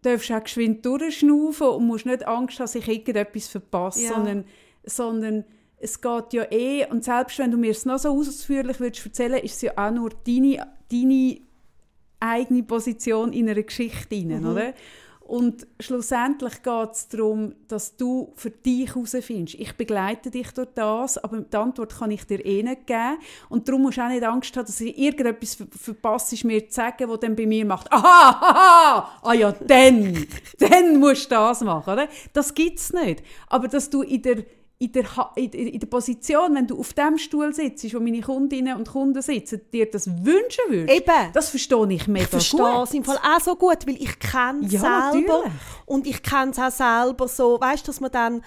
darfst du auch geschwind durchschnaufen und musst nicht Angst haben, dass ich irgendetwas verpasse, Ja. sondern, sondern es geht ja eh, und selbst wenn du mir es noch so ausführlich würdest erzählen, ist es ja auch nur deine, deine eigene Position in einer Geschichte Mhm. oder? Und schlussendlich geht es darum, dass du für dich herausfindest. Ich begleite dich durch das, aber die Antwort kann ich dir eh nicht geben. Und darum musst du auch nicht Angst haben, dass ich irgendetwas ver verpasst, mir zu sagen, was dann bei mir macht. Aha, aha, ah ja, dann, dann musst du das machen, oder? Das gibt es nicht. Aber dass du in der in der, in, in der Position, wenn du auf dem Stuhl sitzt, wo meine Kundinnen und Kunden sitzen, dir das wünschen würdest, Eben. das verstehe ich mega Ich verstehe gut. es im Fall auch so gut, weil ich kenne es Ja, selber. natürlich. Und ich kenne es auch selber so, weißt du, dass man dann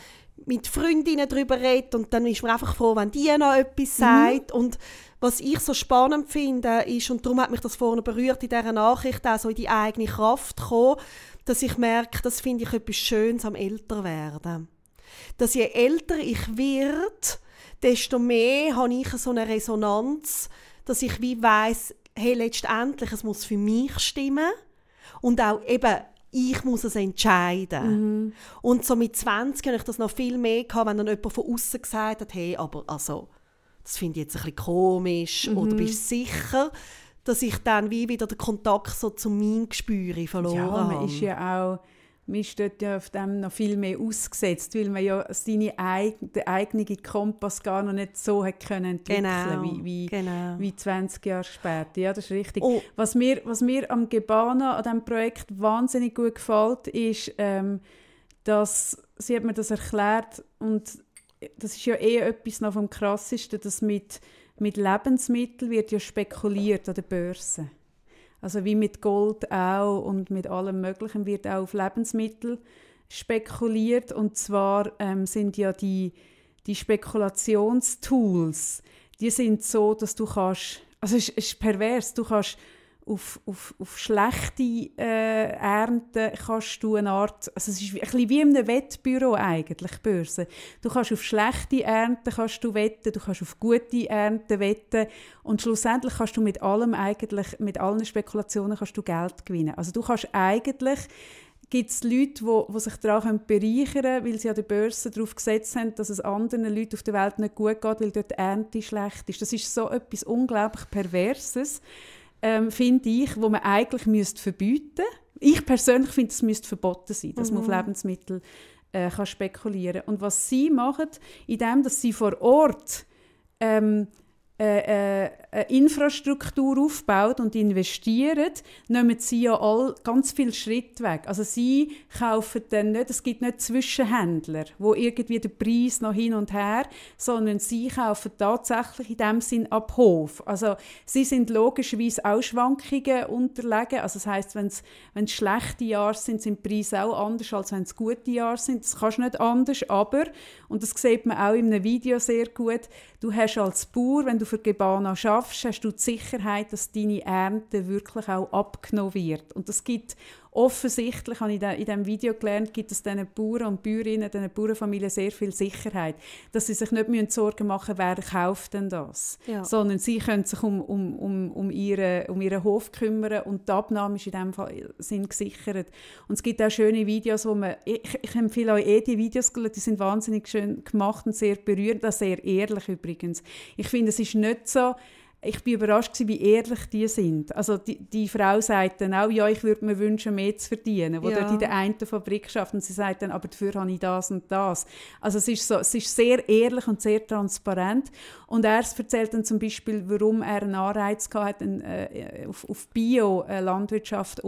mit Freundinnen darüber redet und dann ist man einfach froh, wenn die noch etwas Mhm. sagt. Und was ich so spannend finde, ist, und darum hat mich das vorne berührt, in dieser Nachricht auch so in die eigene Kraft zu kommen, dass ich merke, das finde ich etwas Schönes am Älterwerden. Dass je älter ich werde, desto mehr habe ich so eine Resonanz, dass ich wie weiß, hey, letztendlich, es muss für mich stimmen und auch eben, ich muss es entscheiden. Und so mit 20 habe ich das noch viel mehr gehabt, wenn dann jemand von außen gesagt hat, hey, aber also, das finde ich jetzt ein bisschen komisch oder bist du sicher, dass ich dann wie wieder den Kontakt so zu meinem Gespür verloren Ja, man habe. ist ja auch, man ist dort ja auf dem noch viel mehr ausgesetzt, weil man ja seine eigene, den eigenen Kompass gar noch nicht so hat können entwickeln Genau, wie, wie, genau. wie 20 Jahre später. Ja, das ist richtig. Oh. Was, mir, was mir am Gebana, an diesem Projekt wahnsinnig gut gefällt, ist, ähm, dass sie hat mir das erklärt und das ist ja eh etwas noch vom Krassesten, dass mit, mit Lebensmitteln wird ja spekuliert an der Börse. Also wie mit Gold auch und mit allem Möglichen wird auch auf Lebensmittel spekuliert. Und zwar ähm, sind ja die, die Spekulationstools, die sind so, dass du kannst, also es ist, es ist pervers, du kannst auf, auf, auf schlechte äh, Ernten kannst du eine Art, also es ist ein bisschen wie in einem Wettbüro eigentlich, Börse. Du kannst auf schlechte Ernten kannst du wetten, du kannst auf gute Ernten wetten und schlussendlich kannst du mit allem eigentlich, mit allen Spekulationen kannst du Geld gewinnen. Also du kannst eigentlich gibt es Leute, die, sich daran bereichern können, weil sie an der Börse darauf gesetzt haben, dass es anderen Leuten auf der Welt nicht gut geht, weil dort die Ernte schlecht ist. Das ist so etwas unglaublich Perverses, ähm, finde ich, wo man eigentlich müsste verbieten. Ich persönlich finde, es müsste verboten sein, dass man auf Lebensmittel äh, kann spekulieren. Und was sie machen, indem dass sie vor Ort ähm, äh, äh, Infrastruktur aufbaut und investiert, nehmen sie ja all, ganz viel Schritt weg. Also sie kaufen dann nicht, es gibt nicht Zwischenhändler, wo irgendwie der Preis noch hin und her, sondern sie kaufen tatsächlich in dem Sinn ab Hof. Also sie sind logischerweise auch Schwankungen unterlegen. Also das heißt, wenn es schlechte Jahre sind, sind die Preise auch anders als wenn es gute Jahre sind. Das kannst du nicht anders, aber und das sieht man auch in einem Video sehr gut. Du hast als Bauer, wenn du für Gebana schaffst, hast du die Sicherheit, dass deine Ernte wirklich auch abgenommen wird. Und das gibt offensichtlich, habe ich in diesem Video gelernt, gibt es diesen Bauern und Bäuerinnen, diesen Bauernfamilien sehr viel Sicherheit, dass sie sich nicht Sorgen machen müssen, wer kauft denn das, Ja. sondern sie können sich um, um, um, um, ihre, um ihren Hof kümmern und die Abnahme ist in dem Fall sind gesichert. Und es gibt auch schöne Videos, wo man, ich, ich empfehle euch eh die Videos, die sind wahnsinnig schön gemacht und sehr berührend, auch sehr ehrlich übrigens. Ich finde, es ist nicht so, ich bin überrascht gewesen, wie ehrlich die sind. Also die, die Frau sagt dann auch, ja, ich würde mir wünschen, mehr zu verdienen, wo Ja. dort in der einen Fabrik schafft und sie sagt dann, aber dafür habe ich das und das. Also es ist, so, es ist sehr ehrlich und sehr transparent und er erzählt dann zum Beispiel, warum er einen Anreiz gehabt hat, äh, auf, auf Bio-Landwirtschaft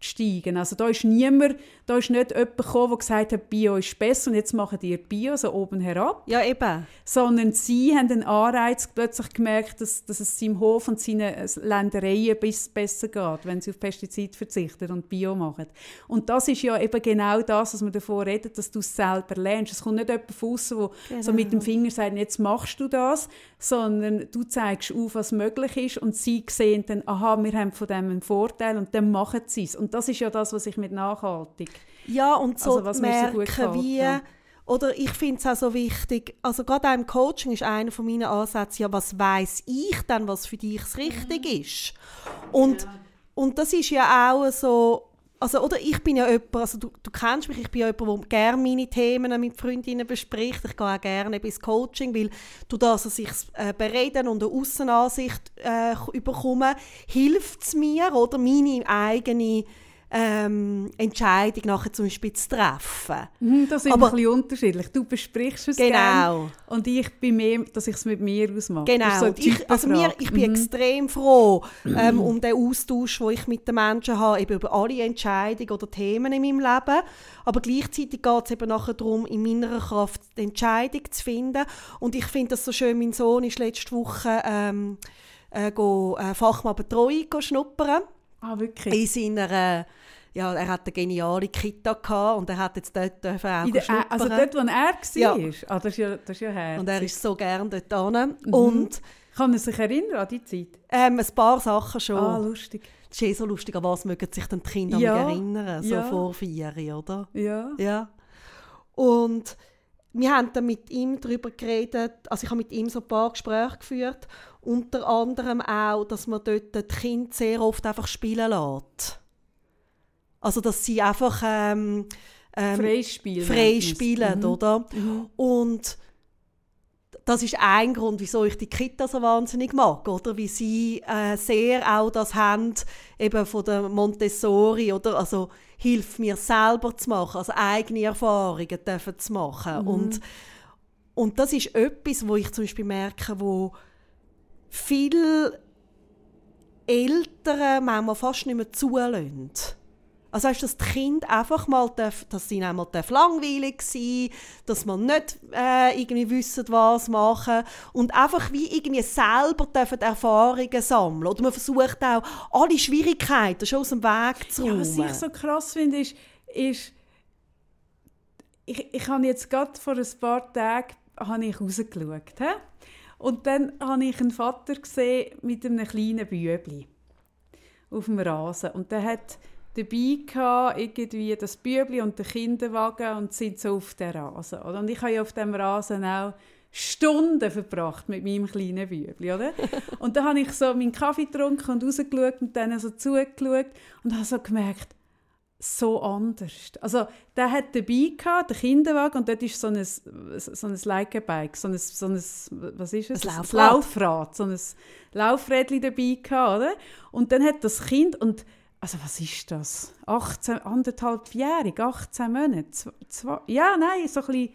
umzusteigen. Also da ist niemand, da ist nicht jemand gekommen, der gesagt hat, Bio ist besser und jetzt machen die Bio, so oben herab Ja, eben. sondern sie haben den Anreiz plötzlich gemerkt, dass, dass es seinem Hof und seinen äh, Ländereien besser geht, wenn sie auf Pestizide verzichten und Bio machen. Und das ist ja eben genau das, was wir davor reden, dass du es selber lernst. Es kommt nicht jemand von aussen, der so mit dem Finger sagt, jetzt machst du das, sondern du zeigst auf, was möglich ist und sie sehen dann, aha, wir haben von dem einen Vorteil und dann machen sie es. Und das ist ja das, was ich mit nachhaltig Ja, und so Also, was so merken, gut gefällt, wie... ja. Oder ich finde es auch so wichtig, also gerade im Coaching ist einer von meinen Ansätzen, ja, was weiß ich dann, was für dich das Richtige ist? Und, und das ist ja auch so, also, oder ich bin ja jemand, also du, du kennst mich, ich bin ja jemand, der gerne meine Themen mit Freundinnen bespricht. Ich gehe auch gerne bis Coaching, weil du das, dass ich äh, bereden und eine Aussenansicht äh, bekomme, hilft es mir, oder meine eigene ähm, Entscheidung nachher zum Beispiel zu treffen. Mhm, Das ist Aber- ein bisschen unterschiedlich. Du besprichst es Genau. gerne und ich bin mehr, dass ich es mit mir ausmache. Genau. so ich, also mir, ich bin Mhm. extrem froh ähm, um den Austausch, den ich mit den Menschen habe, eben über alle Entscheidungen oder Themen in meinem Leben. Aber gleichzeitig geht es eben nachher darum, in meiner Kraft die Entscheidung zu finden. Und ich finde das so schön, mein Sohn ist letzte Woche ähm, äh, go, äh, Fachmannbetreuung go schnuppern. Ah, wirklich? In seiner, ja, er hat eine geniale Kita gehabt und er hat jetzt dort auch In der, schnuppern. also dort, wo er war? Ja. Ah, das ist ja, das ist ja herzig. und er ist so gerne dort hin. Mhm. Und Kann er sich erinnern an die Zeit? ähm, ein paar Sachen schon. Ah, lustig. Das ist eh so lustig, an was mögen sich denn die Kinder Ja, erinnern, so ja. vor vier, oder? Ja. Ja. Und wir haben dann mit ihm darüber geredet, also ich habe mit ihm so ein paar Gespräche geführt, unter anderem auch, dass man dort die Kinder sehr oft einfach spielen lässt. Also dass sie einfach ähm, ähm, frei spielen, Mhm. oder? Mhm. Und das ist ein Grund, wieso ich die Kita so wahnsinnig mag, oder? Wie sie äh, sehr auch das haben, eben von der Montessori, oder? Also, hilf mir selber zu machen, also eigene Erfahrungen dürfen zu machen. Mhm. Und, und das ist etwas, wo ich zum Beispiel merke, wo viele Eltern manchmal fast nicht mehr zulassen. Also heißt, dass die Kind einfach mal, darf, dass sie einmal langweilig sein dass man nicht äh, irgendwie wissen, was machen und einfach wie irgendwie selber dürfen Erfahrungen sammeln oder man versucht auch alle Schwierigkeiten schon aus dem Weg zu räumen. Ja, was ich so krass finde, ist, ist ich, ich habe jetzt gerade vor ein paar Tagen habe ich rausgeschaut. He? Und dann habe ich einen Vater gesehen mit einem kleinen Bübli auf dem Rasen. Und der hat dabei gehabt, irgendwie das Bübli und den Kinderwagen und sind so auf der Rasen. Und ich habe ja auf dem Rasen auch Stunden verbracht mit meinem kleinen Bübli, oder? Und dann habe ich so meinen Kaffee getrunken und rausgeschaut und dann so zugeschaut und habe so gemerkt, so anders. Also der hat dabei gehabt, den Kinderwagen und dort ist so ein, so ein Leikerbike, so ein, so ein, was ist es? Ein Laufrad. Laufrad, so ein Laufrädchen dabei gehabt, oder? Und dann hat das Kind und also was ist das? 18, anderthalbjährig, 18 Monate, zwei, ja, nein, so ein bisschen,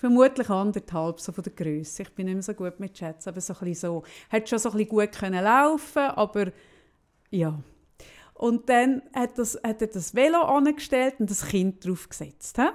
vermutlich anderthalb, so von der Größe. Ich bin nicht mehr so gut mit Chats, aber so ein bisschen so. Hat schon so ein bisschen gut können laufen, aber ja. Und dann hat, das, hat er das Velo angestellt und das Kind draufgesetzt. He?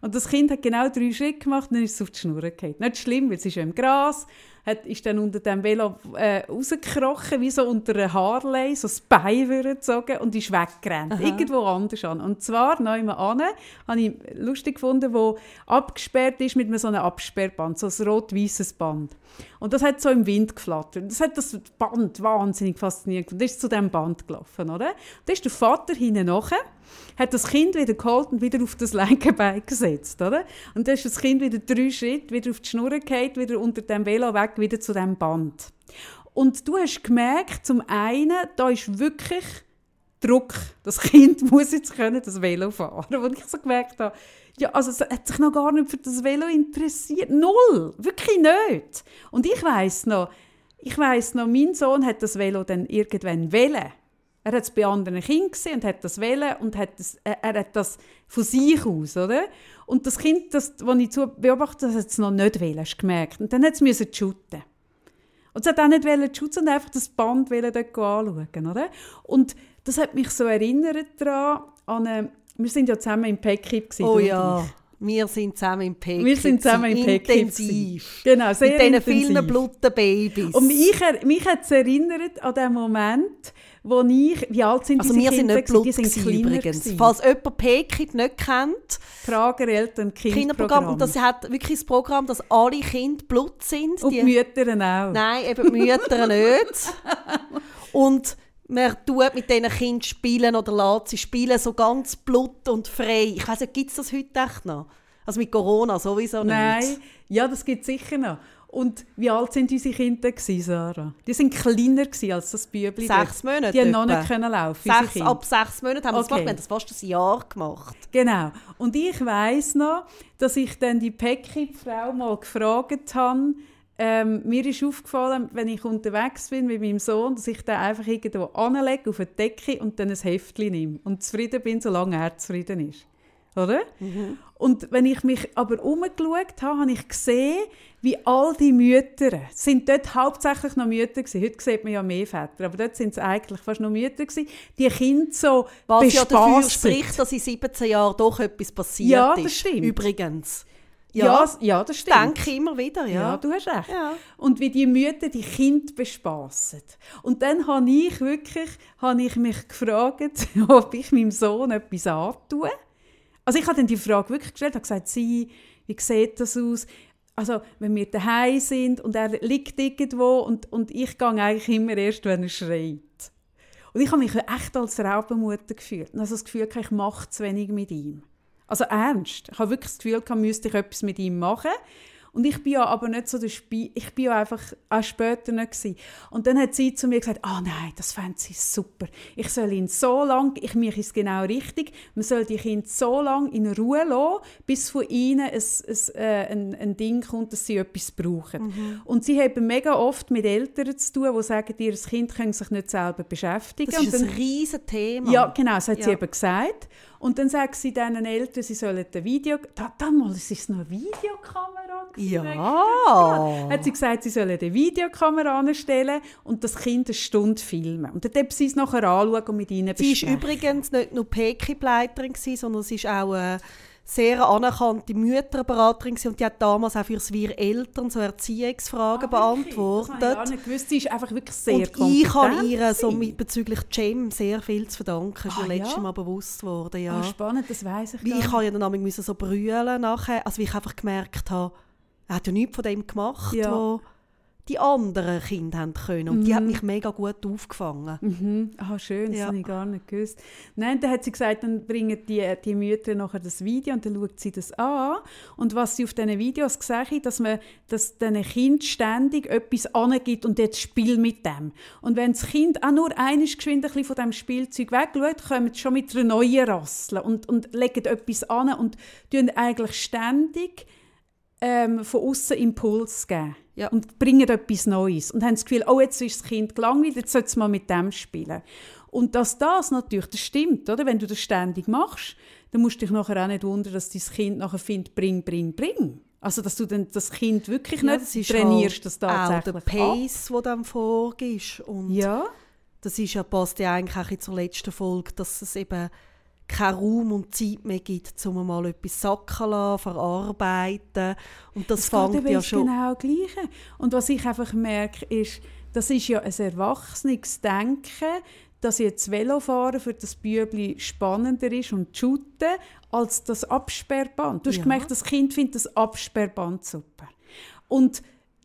Und das Kind hat genau drei Schritte gemacht und dann ist es auf die Schnur gefallen. Nicht schlimm, weil es ist ja im Gras hat, ist dann unter dem Velo äh, rausgekrochen, wie so unter einer Harley, so das Bein gezogen und ist weggerannt. Aha. Irgendwo anders an. Und zwar neu an, habe ich lustig gefunden, wo abgesperrt ist mit so einem Absperrband, so ein rot-weißes Band. Und das hat so im Wind geflattert. Das hat das Band wahnsinnig fasziniert. Und ist zu diesem Band gelaufen, oder? Da ist der Vater hinten nachher hat das Kind wieder geholt und wieder auf das Lenkerbein gesetzt, oder? Und dann ist das Kind wieder drei Schritte wieder auf die Schnur gefallen, wieder unter dem Velo weg, wieder zu dem Band. Und du hast gemerkt, zum einen, da ist wirklich Druck. Das Kind muss jetzt können das Velo fahren. Und ich so gemerkt habe, ja, also es hat sich noch gar nicht für das Velo interessiert. Null, wirklich nicht. Und ich weiß noch, ich weiß noch, mein Sohn hat das Velo dann irgendwann wählen. Er hat es bei anderen Kindern gesehen und hat das wählen und hat das, er, er hat das von sich aus, oder? Und das Kind, das, das ich zu beobachtet habe, hat es noch nicht wählen, hast gemerkt. Und dann hat es shooten. Und es hat auch nicht shooten, sondern einfach das Band dort anschauen, oder? Und das hat mich so erinnert daran, an eine, wir sind ja zusammen im Packip Oh ja. Wir sind zusammen im Packip. Wir sind zusammen im Packip. Intensiv. Genau, sehr Mit diesen vielen blutigen Babys. Und mich, mich hat es erinnert an den Moment, wo ich, wie alt sind also diese wir Kinder? sind nicht die sind kleiner übrigens. gewesen. Falls jemand PKIP nicht kennt, Prager Eltern Kinderprogramm, und das hat wirklich das Programm, dass alle Kinder Blut sind. Und die Mütter auch. Nein, eben die Mütter nicht. Und man tut mit diesen Kindern spielen oder lässt sie spielen so ganz blut und frei. Ich weiß nicht, gibt es das heute echt noch? Also mit Corona sowieso nicht. Nein, ja, das gibt es sicher noch. Und wie alt sind unsere Kinder gewesen, Sarah? Die sind kleiner als das Bübli. Sechs Monate. Die haben noch nicht können laufen. Sechs, ab sechs Monaten haben wir okay. das gemacht. Wir haben das fast ein Jahr gemacht. Genau. Und ich weiss noch, dass ich dann die Päckchen-Frau mal gefragt habe, ähm, mir ist aufgefallen, wenn ich unterwegs bin mit meinem Sohn, dass ich den einfach irgendwo anlege auf eine Decke und dann ein Heftchen nehme und zufrieden bin, solange er zufrieden ist. Oder? Mhm. Und wenn ich mich aber umgeschaut habe, habe ich gesehen, wie all die Mütter, sind dort hauptsächlich noch Mütter gewesen. Heute sieht man ja mehr Väter, aber dort sind es eigentlich fast noch Mütter gewesen, die Kinder so Was bespassen. ja dafür spricht, dass in 17 Jahren doch etwas passiert ja, ist. das stimmt. Übrigens. Ja, ja, ja, das stimmt. Denke ich immer wieder, ja. Ja, du hast recht. Ja. Und wie die Mütter die Kinder bespassen. Und dann habe ich wirklich, habe ich mich gefragt, ob ich meinem Sohn etwas antue. Also ich habe dann die Frage wirklich gestellt, habe gesagt, sie, wie sieht das aus? Also wenn wir daheim sind und er liegt irgendwo und, und ich gehe eigentlich immer erst, wenn er schreit. Und ich habe mich echt als Raubenmutter gefühlt. Und also das Gefühl, ich mache zu wenig mit ihm. Also ernst. Ich habe wirklich das Gefühl, ich müsste ich etwas mit ihm machen. Und ich bin ja aber nicht so der Spiel, ich bin ja einfach auch später nicht gewesen. Und dann hat sie zu mir gesagt, ah oh nein, das fände sie super. Ich soll ihn so lang, ich mache es genau richtig, man soll die Kinder so lange in Ruhe lassen, bis von ihnen ein, ein, äh, ein, ein Ding kommt, dass sie etwas brauchen. Mhm. Und sie haben mega oft mit Eltern zu tun, die sagen, ihr Kind kann sich nicht selber beschäftigen. Das ist dann, ein riesiges Thema. Ja, genau, das hat ja. sie eben gesagt. Und dann sagt sie diesen Eltern, sie sollen ein Video... Da, damals war es noch eine Videokamera. Ja. Hat sie gesagt, sie sollen eine Videokamera anstellen und das Kind eine Stunde filmen. Und dann sie es nachher anschauen und mit ihnen besprechen. Sie war übrigens nicht nur Peki-Leiterin, sondern sie ist auch... Äh sehr anerkannte Mütterberaterin und die hat damals auch für Wir Eltern so Erziehungsfragen ah, beantwortet. Das habe ich nicht gewusst. Sie ist einfach wirklich sehr und kompetent. ich habe ihr so bezüglich Cem sehr viel zu verdanken. Das ist ah, mir letztes ja? Mal bewusst worden. Ja. Ah, spannend, das weiss ich Wie Ich habe ja dann müssen so brüllen nachher, also wie ich einfach gemerkt habe, er hat ja nichts von dem gemacht, ja. wo die anderen Kinder haben können. Und mhm. die hat mich mega gut aufgefangen. Mhm. Ah, schön, das ja. habe ich gar nicht gewusst. Nein, dann hat sie gesagt, dann bringen die, die Mütter nachher das Video und dann schaut sie das an. Und was sie auf diesen Videos gesagt hat, dass man dass diesen Kind ständig etwas angibt und jetzt spiel mit dem. Und wenn das Kind auch nur eines geschwind ein von dem Spielzeug wegschaut, kommen sie schon mit einer neuen Rassel und, und legen etwas an und tun eigentlich ständig ähm, von außen Impuls geben ja. und bringen etwas Neues und haben das Gefühl, oh, jetzt ist das Kind gelangweilt, jetzt soll es mal mit dem spielen. Und dass das natürlich, das stimmt, oder? Wenn du das ständig machst, dann musst du dich nachher auch nicht wundern, dass dein Kind nachher findet, bring, bring, bring. Also, dass du dann das Kind wirklich ja, nicht das trainierst, halt das tatsächlich auch der Pace, der dann vorgibst. Und ja. Das ist ja, passt ja eigentlich auch zur letzten Folge, dass es eben keinen Raum und Zeit mehr gibt, um mal etwas sacken lassen, verarbeiten. Und das, das fängt ja schon... genau Gleiche. Und was ich einfach merke, ist, das ist ja ein erwachsenes Denken, dass jetzt Velofahren für das Bübli spannender ist und shooten als das Absperrband. Du hast ja. gemerkt, das Kind findet das Absperrband super. Und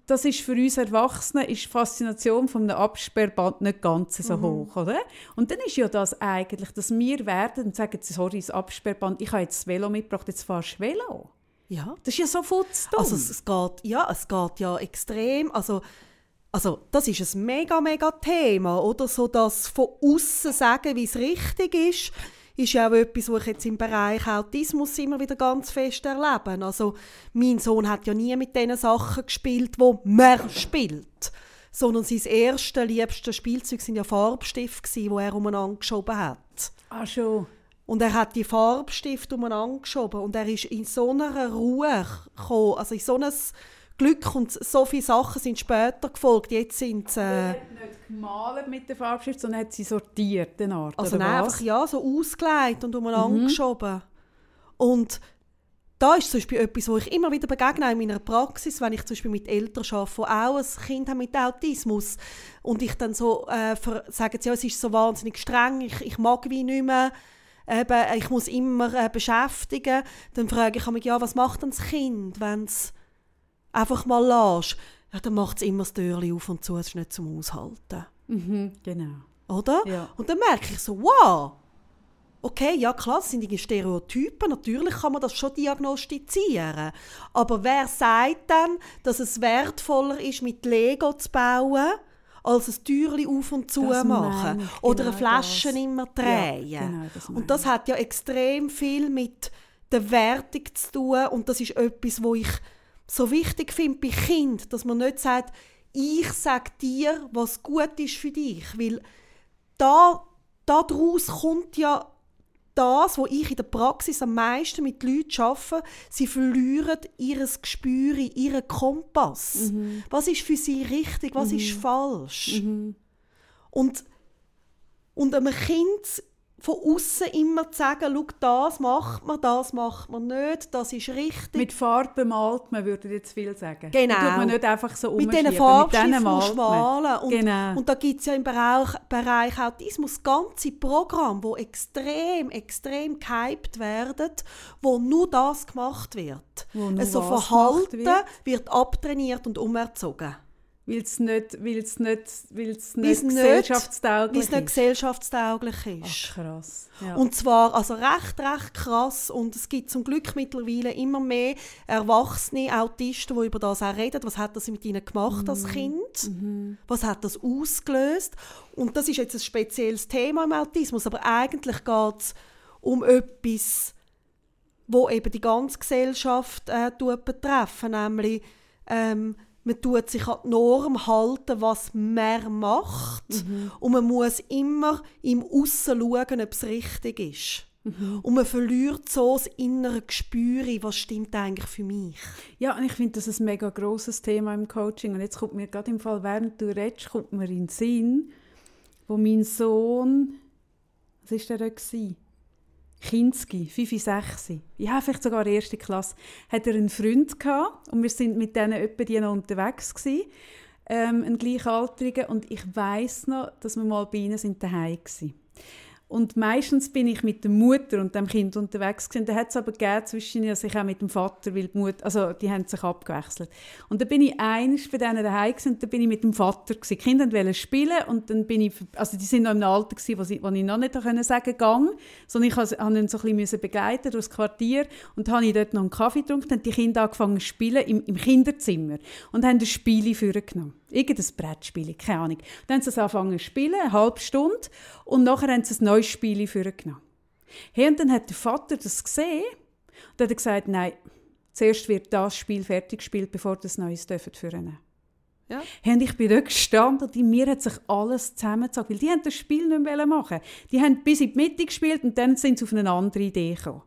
das ist für uns Erwachsene ist die Faszination von einem Absperrband nicht ganz so mhm. hoch, oder? Und dann ist ja das eigentlich, dass wir werden und sagen, sorry, das Absperrband, ich habe jetzt das Velo mitgebracht, jetzt fahrst du Velo. Ja. Das ist ja so futzdumm. Also es geht, ja, es geht ja extrem, also also das ist ein mega, mega Thema, oder? So das von außen sagen, wie es richtig ist, ist ja auch etwas, was ich jetzt im Bereich Autismus immer wieder ganz fest erlebe. Also mein Sohn hat ja nie mit den Sachen gespielt, wo man spielt, sondern sein erstes, liebstes Spielzeug sind ja Farbstifte, die er umeinander geschoben hat. Ah schon. Und er hat die Farbstifte umeinander geschoben und er ist in so einer Ruhe gekommen, also in so einem Glück und so viele Sachen sind später gefolgt. Jetzt sind äh, er hat nicht gemalt mit der Farbschrift, sondern hat sie sortiert, den Art, Also einfach ja, so ausgelegt und umeinander mhm. geschoben. Und da ist zum Beispiel etwas, wo ich immer wieder begegne in meiner Praxis, wenn ich zum Beispiel mit Eltern arbeite, die auch ein Kind haben mit Autismus und ich dann so äh, sage, ja, es ist so wahnsinnig streng, ich, ich mag wie nicht mehr, eben, ich muss immer äh, beschäftigen, dann frage ich mich, ja, was macht denn das Kind, wenn es einfach mal lässt, ja, dann macht es immer das Türchen auf und zu, es ist nicht zum Aushalten. Mhm, genau. Oder? Ja. Und dann merke ich so, wow, okay, ja klar, das sind die Stereotypen, natürlich kann man das schon diagnostizieren. Aber wer sagt dann, dass es wertvoller ist, mit Lego zu bauen, als ein Türchen auf und zu das machen? Genau Oder eine Flasche das. immer drehen? Ja, genau, das und das hat ja extrem viel mit der Wertung zu tun und das ist etwas, wo ich so wichtig finde bei Kind, dass man nicht sagt, ich sage dir, was gut ist für dich, weil da daraus kommt ja das, was ich in der Praxis am meisten mit Leuten arbeite, sie verlieren ihr Gespür, ihren Kompass. Mhm. Was ist für sie richtig, was mhm. ist falsch? Mhm. Und, und einem Kind von außen immer zu sagen, schau, das macht man, das macht man nicht, das ist richtig. Mit Farbe malt man, würde jetzt viel sagen. Genau. Da tut man nicht einfach so Mit diesen Farbstiften malen. Und, genau. und da gibt es ja im Bereich, Bereich Autismus ganze Programme, die extrem, extrem gehypt werden, wo nur das gemacht wird. Wo nur also Verhalten wird? wird abtrainiert und umerzogen. Weil es nicht, weil's nicht, weil's Weil's nicht nicht- gesellschaftstauglich Weil es nicht ist. gesellschaftstauglich ist. Ach, krass. Ja. Und zwar also recht, recht krass. Und es gibt zum Glück mittlerweile immer mehr erwachsene Autisten, die über das auch reden. Was hat das mit ihnen gemacht als Kind? Was hat das ausgelöst? Und das ist jetzt ein spezielles Thema im Autismus. Aber eigentlich geht es um etwas, wo eben die ganze Gesellschaft äh, tut betreffen, nämlich ähm, man tut sich an die Norm halten, was man macht und man muss immer im Aussen schauen, ob es richtig ist. Und man verliert so das innere Gespür, was stimmt eigentlich für mich. Ja, und ich finde das ein mega grosses Thema im Coaching. Und jetzt kommt mir gerade im Fall, während du redest, kommt mir in den Sinn, wo mein Sohn, was war der? Kinski, 5, 6, ja, vielleicht sogar erste Klasse, hat er einen Freund gehabt und wir sind mit denen etwa die noch unterwegs gewesen, ähm, ein Gleichaltriger und ich weiß noch, dass wir mal bei ihnen sind daheim waren. Und meistens bin ich mit der Mutter und dem Kind unterwegs gewesen. Da hat es aber gegeben zwischen ihnen, dass ich auch mit dem Vater, weil die Mutter, also die haben sich abgewechselt. Und da bin ich eines bei denen daheim und da bin ich mit dem Vater gewesen. Die Kinder wollten spielen und dann bin ich, also die sind noch im Alter gewesen, wo, sie, wo ich noch nicht können sagen gang, sondern ich habe habe ihn so ein bisschen begleiten durchs Quartier und habe ich dort noch einen Kaffee getrunken, haben die Kinder angefangen zu spielen im, im Kinderzimmer und haben ein Spiel vorgenommen. Irgendein Brettspiel, keine Ahnung. Dann haben sie es angefangen zu spielen, eine halbe Stunde, und nachher haben sie ein neues Spiel vorgenommen. Hey, und dann hat der Vater das gesehen und hat gesagt, nein, zuerst wird das Spiel fertig gespielt, bevor das Neues dürfen führen. Ja. Hey, und ich bin dort gestanden und in mir hat sich alles zusammengezogen, weil die haben das Spiel nicht mehr machen. Die haben bis in die Mitte gespielt und dann sind sie auf eine andere Idee gekommen.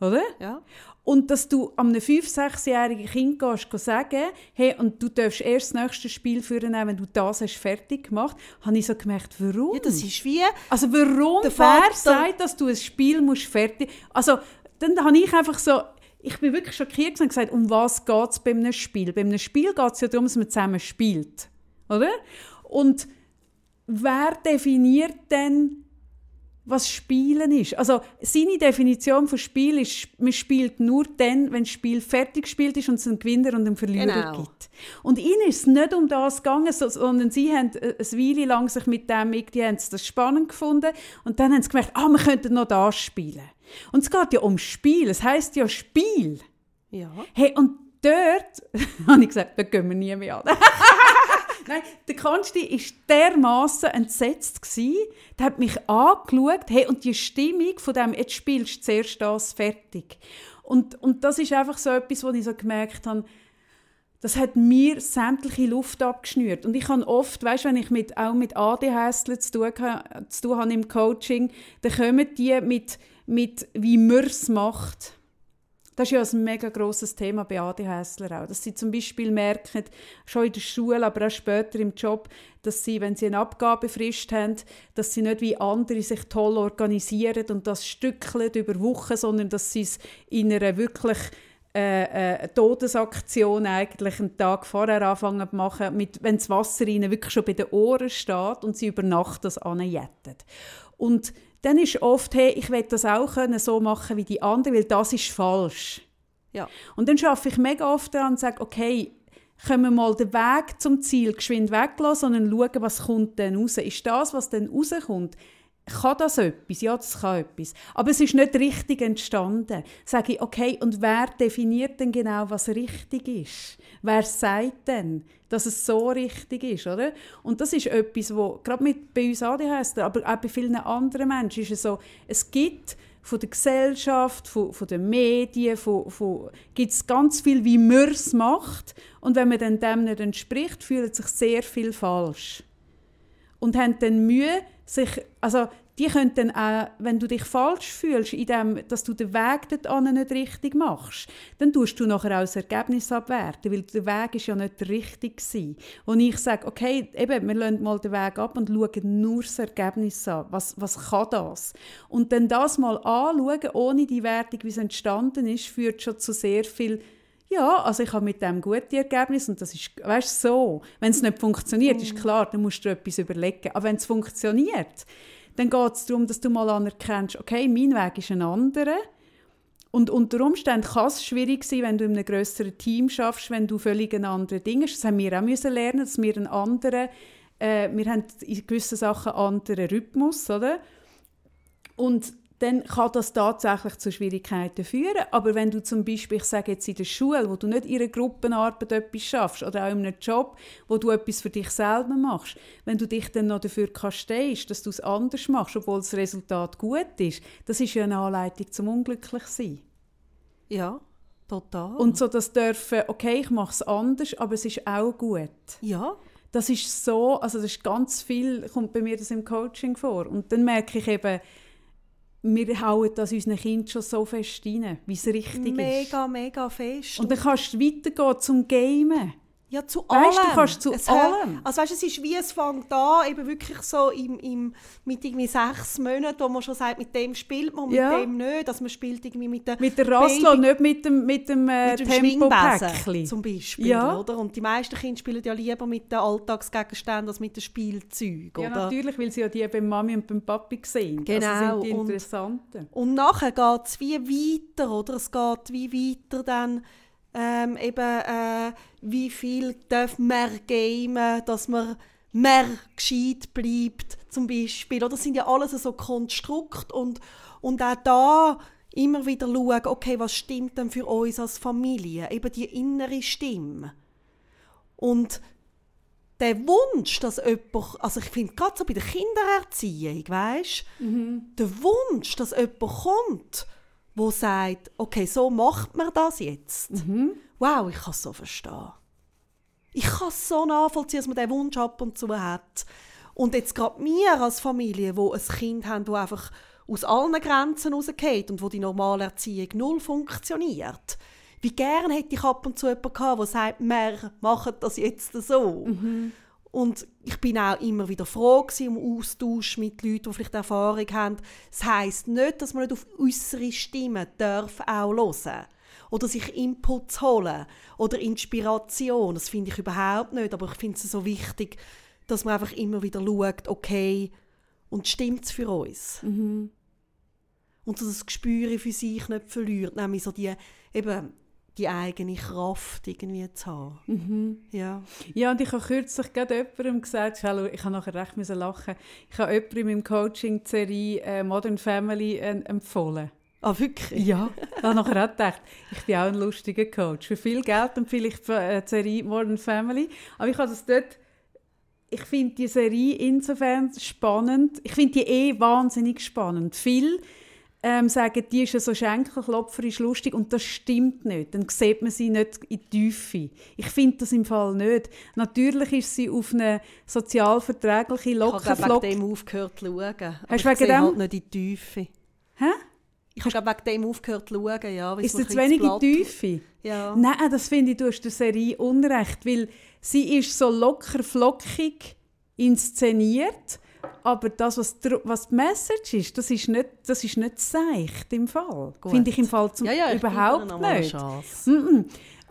Oder? Ja. Und dass du einem 5-, 6-jährigen Kind gehst, sagen, hey, und du darfst erst das nächste Spiel führen, wenn du das hast fertig gemacht habe ich so gemerkt, warum? ja, das ist wie... also warum, wer Vater- sagt, dass du ein Spiel musst fertig... Also, dann habe ich einfach so... Ich bin wirklich schockiert und gesagt, um was geht es bei einem Spiel? Bei einem Spiel geht es ja darum, dass man zusammen spielt. Oder? Und wer definiert denn, was Spielen ist. Also seine Definition von Spiel ist, man spielt nur dann, wenn das Spiel fertig gespielt ist und es einen Gewinner und einen Verlierer Genau. gibt. Und ihnen ist es nicht um das gegangen, so- sondern sie haben äh, eine Weile lang sich mit dem, irgendwie haben das spannend gefunden und dann haben sie gemerkt, ah, wir könnten noch das spielen. Und es geht ja um Spiel, es heißt ja Spiel. Ja. Hey, und dort habe ich gesagt, da gehen wir nie mehr an. Nein, der Konsti war dermassen entsetzt. Gewesen. Der hat mich angeschaut. Hey, und die Stimmung von dem, jetzt spielst du zuerst das fertig. Und, und das ist einfach so etwas, wo ich so gemerkt habe, das hat mir sämtliche Luft abgeschnürt. Und ich habe oft, weißt, wenn ich mit, auch mit ADHSler zu tun, zu tun habe im Coaching, dann kommen die mit, mit wie man es macht. Das ist ja ein mega grosses Thema bei ADHSler auch. Dass sie zum Beispiel merken, schon in der Schule, aber auch später im Job, dass sie, wenn sie eine Abgabefrist haben, dass sie nicht wie andere sich toll organisieren und das stückeln über Wochen, sondern dass sie es in einer wirklich äh, äh, Todesaktion eigentlich einen Tag vorher anfangen zu machen, mit, wenn das Wasser ihnen wirklich schon bei den Ohren steht und sie über Nacht das anjetten. Und dann ist oft, hey, ich will das auch können, so machen wie die anderen, weil das ist falsch. Ja. Und dann schaffe ich mega oft daran und sage, okay, können wir mal den Weg zum Ziel geschwind weglassen, sondern schauen, was kommt denn raus. Ist das, was dann rauskommt, kann das etwas? Ja, das kann etwas. Aber es ist nicht richtig entstanden. Sage ich, okay, und wer definiert denn genau, was richtig ist? Wer sagt denn, dass es so richtig ist, oder? Und das ist etwas, wo gerade mit bei uns ADHS, aber auch bei vielen anderen Menschen ist es so, es gibt von der Gesellschaft, von, von den Medien, von, von, gibt es ganz viel, wie man es macht. Und wenn man dann dem nicht entspricht, fühlt sich sehr viel falsch und haben dann Mühe, sich, also die können dann auch, wenn du dich falsch fühlst, in dem, dass du den Weg dorthin nicht richtig machst, dann tust du nachher auch das Ergebnis abwerten, weil der Weg ist ja nicht richtige gewesen. Und ich sage, okay, eben, wir lassen mal den Weg ab und schauen nur das Ergebnis an. Was, was kann das? Und dann das mal anschauen, ohne die Wertung, wie es entstanden ist, führt schon zu sehr viel ja, also ich habe mit dem gute Ergebnis und das ist, weißt so, wenn es nicht funktioniert, ist klar, dann musst du etwas überlegen. Aber wenn es funktioniert, dann geht es darum, dass du mal anerkennst, okay, mein Weg ist ein anderer Und unter Umständen kann es schwierig sein, wenn du in einem größeren Team schaffst, wenn du völlig ein anderes Ding hast. Das haben wir auch müssen lernen, dass wir einen anderen, äh, wir haben in gewissen Sachen einen anderen Rhythmus, oder? Und dann kann das tatsächlich zu Schwierigkeiten führen. Aber wenn du zum Beispiel, ich sage jetzt in der Schule, wo du nicht in einer Gruppenarbeit etwas schaffst oder auch in einem Job, wo du etwas für dich selber machst, wenn du dich dann noch dafür stehst, dass du es anders machst, obwohl das Resultat gut ist, das ist ja eine Anleitung zum Unglücklichsein. Ja, total. Und so das dürfen, okay, ich mache es anders, aber es ist auch gut. ja, Das ist so, also das ist ganz viel, kommt bei mir das im Coaching vor. Und dann merke ich eben, wir hauen das unseren Kindern schon so fest rein, wie es richtig ist. mega, mega fest. Und dann kannst du weitergehen zum Gamen. Ja, zu Weißt du, allem. kannst zu es allem. Also weißt, es ist wie, es fängt an, eben wirklich so im, im, mit irgendwie sechs Monaten, wo man schon sagt, mit dem spielt man, mit Ja. dem nicht. Also man spielt irgendwie mit der Mit der Rassel und nicht mit dem, mit dem, äh, mit dem Tempopäckchen. Zum Beispiel, Ja. oder? Und die meisten Kinder spielen ja lieber mit den Alltagsgegenständen als mit den Spielzeugen, Ja, oder? natürlich, weil sie ja die beim Mami und beim Papi sehen. Genau, Also sind die und- Interessanten. Und nachher geht es wie weiter, oder? Es geht wie weiter dann ähm, eben, äh, wie viel darf man gamen, dass man mehr gescheit bleibt, zum Beispiel. Oder? Das sind ja alles so Konstrukt und, und auch da immer wieder schauen, okay, was stimmt denn für uns als Familie? Eben die innere Stimme. Und der Wunsch, dass jemand, also ich finde gerade so bei der Kindererziehung, weißt, der Wunsch, dass jemand kommt, wo sagt, okay, so macht man das jetzt. Wow, ich kann es so verstehen. Ich kann es so nachvollziehen, dass man diesen Wunsch ab und zu hat. Und jetzt gerade wir als Familie, wo ein Kind haben, das einfach aus allen Grenzen rausgeht und wo die normale Erziehung null funktioniert. Wie gern hätte ich ab und zu jemanden gehabt, der sagt, wir machen das jetzt so. Und ich bin auch immer wieder froh um Austausch mit Leuten, die vielleicht Erfahrung haben. Das heisst nicht, dass man nicht auf äußere Stimmen darf auch hören oder sich Inputs holen oder Inspiration. Das finde ich überhaupt nicht, aber ich finde es so wichtig, dass man einfach immer wieder schaut, okay, und stimmt es für uns? Und so das Gespür für sich nicht verliert, nämlich so die, eben, die eigene Kraft irgendwie zu haben. Ja. Ja, und ich habe kürzlich gerade jemandem gesagt, ich habe nachher recht müssen lachen, ich habe jemandem in meinem Coaching die Serie äh, Modern Family äh, empfohlen. Ah, wirklich? Ja, da nachher auch gedacht, ich bin auch ein lustiger Coach. Für viel Geld empfehle ich äh, die Serie Modern Family. Aber ich habe das dort, ich finde die Serie insofern spannend, ich finde die eh wahnsinnig spannend. Viel ähm, sagen, die ist ja so schenkelklopferisch lustig und das stimmt nicht. Dann sieht man sie nicht in die Tiefe. Ich finde das im Fall nicht. Natürlich ist sie auf eine sozialverträgliche, Ich habe locker, wegen dem aufgehört zu schauen. Hast ich wegen sehe dem- halt nicht in die Tiefe. Hä? Ich habe wegen dem aufgehört zu schauen, ja. es Ist ein zu wenig in die Tiefe? Ja. Nein, das finde ich, du hast der Serie Unrecht, weil sie ist so locker flockig inszeniert, aber das, was, dr- was die Message ist, das ist nicht, das ist nicht seicht im Fall. Finde ich im Fall zum, Ja, ja, überhaupt nicht. Mm-mm.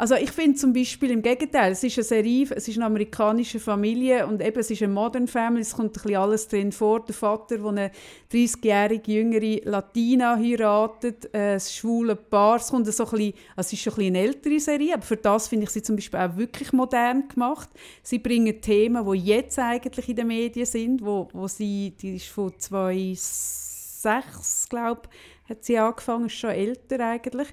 Also ich finde zum Beispiel im Gegenteil, es ist eine Serie, es ist eine amerikanische Familie und eben es ist eine Modern Family, es kommt ein bisschen alles drin vor. Der Vater, der eine 30-jährige jüngere Latina heiratet, äh, ein schwules Paar, es kommt so ein bisschen, also es ist schon ein bisschen eine ältere Serie, aber für das finde ich sie zum Beispiel auch wirklich modern gemacht. Sie bringen Themen, die jetzt eigentlich in den Medien sind, wo, wo sie, die ist von 2006, glaube hat sie angefangen, ist schon älter eigentlich.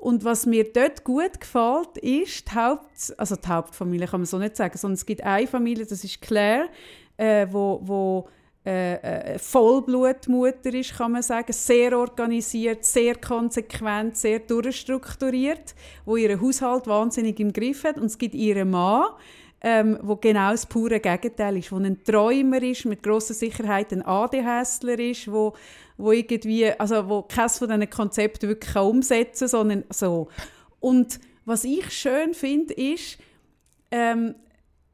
Und was mir dort gut gefällt, ist die Haupt, also die Hauptfamilie kann man so nicht sagen, sondern es gibt eine Familie, das ist Claire, äh, wo, wo äh, äh, Vollblutmutter ist, kann man sagen, sehr organisiert, sehr konsequent, sehr durchstrukturiert, wo ihren Haushalt wahnsinnig im Griff hat. Und es gibt ihren Mann, ähm, wo genau das pure Gegenteil ist, wo ein Träumer ist, mit grosser Sicherheit ein ADHSler ist, wo, wo irgendwie, also wo keines von diesen Konzepten wirklich umsetzen kann, sondern so. Und was ich schön finde, ist, ähm,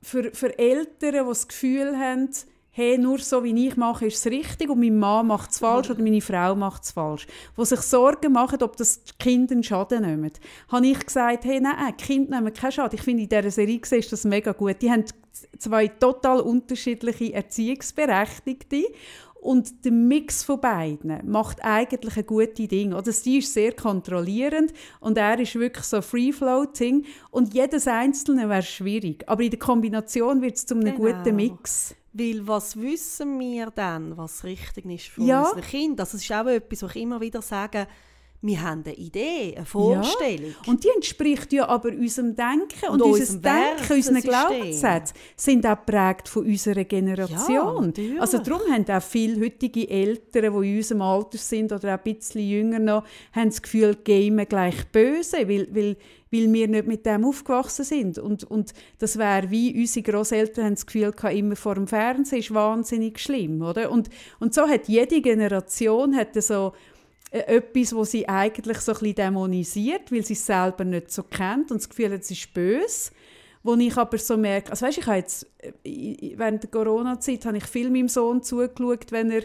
für, für Eltern, die das Gefühl haben, hey, nur so wie ich mache, ist es richtig und mein Mann macht es falsch oder meine Frau macht es falsch. Die sich Sorgen machen, ob das die Kinder einen Schaden nehmen. Habe ich gesagt, hey, nein, die Kinder nehmen keinen Schaden. Ich finde, in dieser Serie ist das mega gut. Die haben zwei total unterschiedliche Erziehungsberechtigte Und der Mix von beiden macht eigentlich ein gutes Ding. Oder sie ist sehr kontrollierend und er ist wirklich so free-floating. Und jedes Einzelne wäre schwierig. Aber in der Kombination wird es zu einem Genau. guten Mix. Weil was wissen wir dann, was richtig ist für Ja. unsere Kinder? Das ist auch etwas, was ich immer wieder sage, wir haben eine Idee, eine Vorstellung. Und die entspricht ja aber unserem Denken. Und, Und unser unserem Denken, unseren Wertesystem. Glaubenssätze sind auch geprägt von unserer Ja, Generation. natürlich. also darum haben auch viele heutige Eltern, die in unserem Alter sind oder auch ein bisschen jünger noch, haben das Gefühl, Game gleich böse, weil, weil, weil wir nicht mit dem aufgewachsen sind. Und, und das wäre wie unsere Großeltern haben das Gefühl gehabt, immer vor dem Fernsehen ist wahnsinnig schlimm, oder? Und, und so hat jede Generation hat so etwas, wo sie eigentlich so ein dämonisiert, weil sie es selber nicht so kennt und das Gefühl hat, es ist böse. Wo ich aber so merke, also weißt, ich habe jetzt, äh, während der Corona-Zeit habe ich viel meinem Sohn zugeschaut, wenn er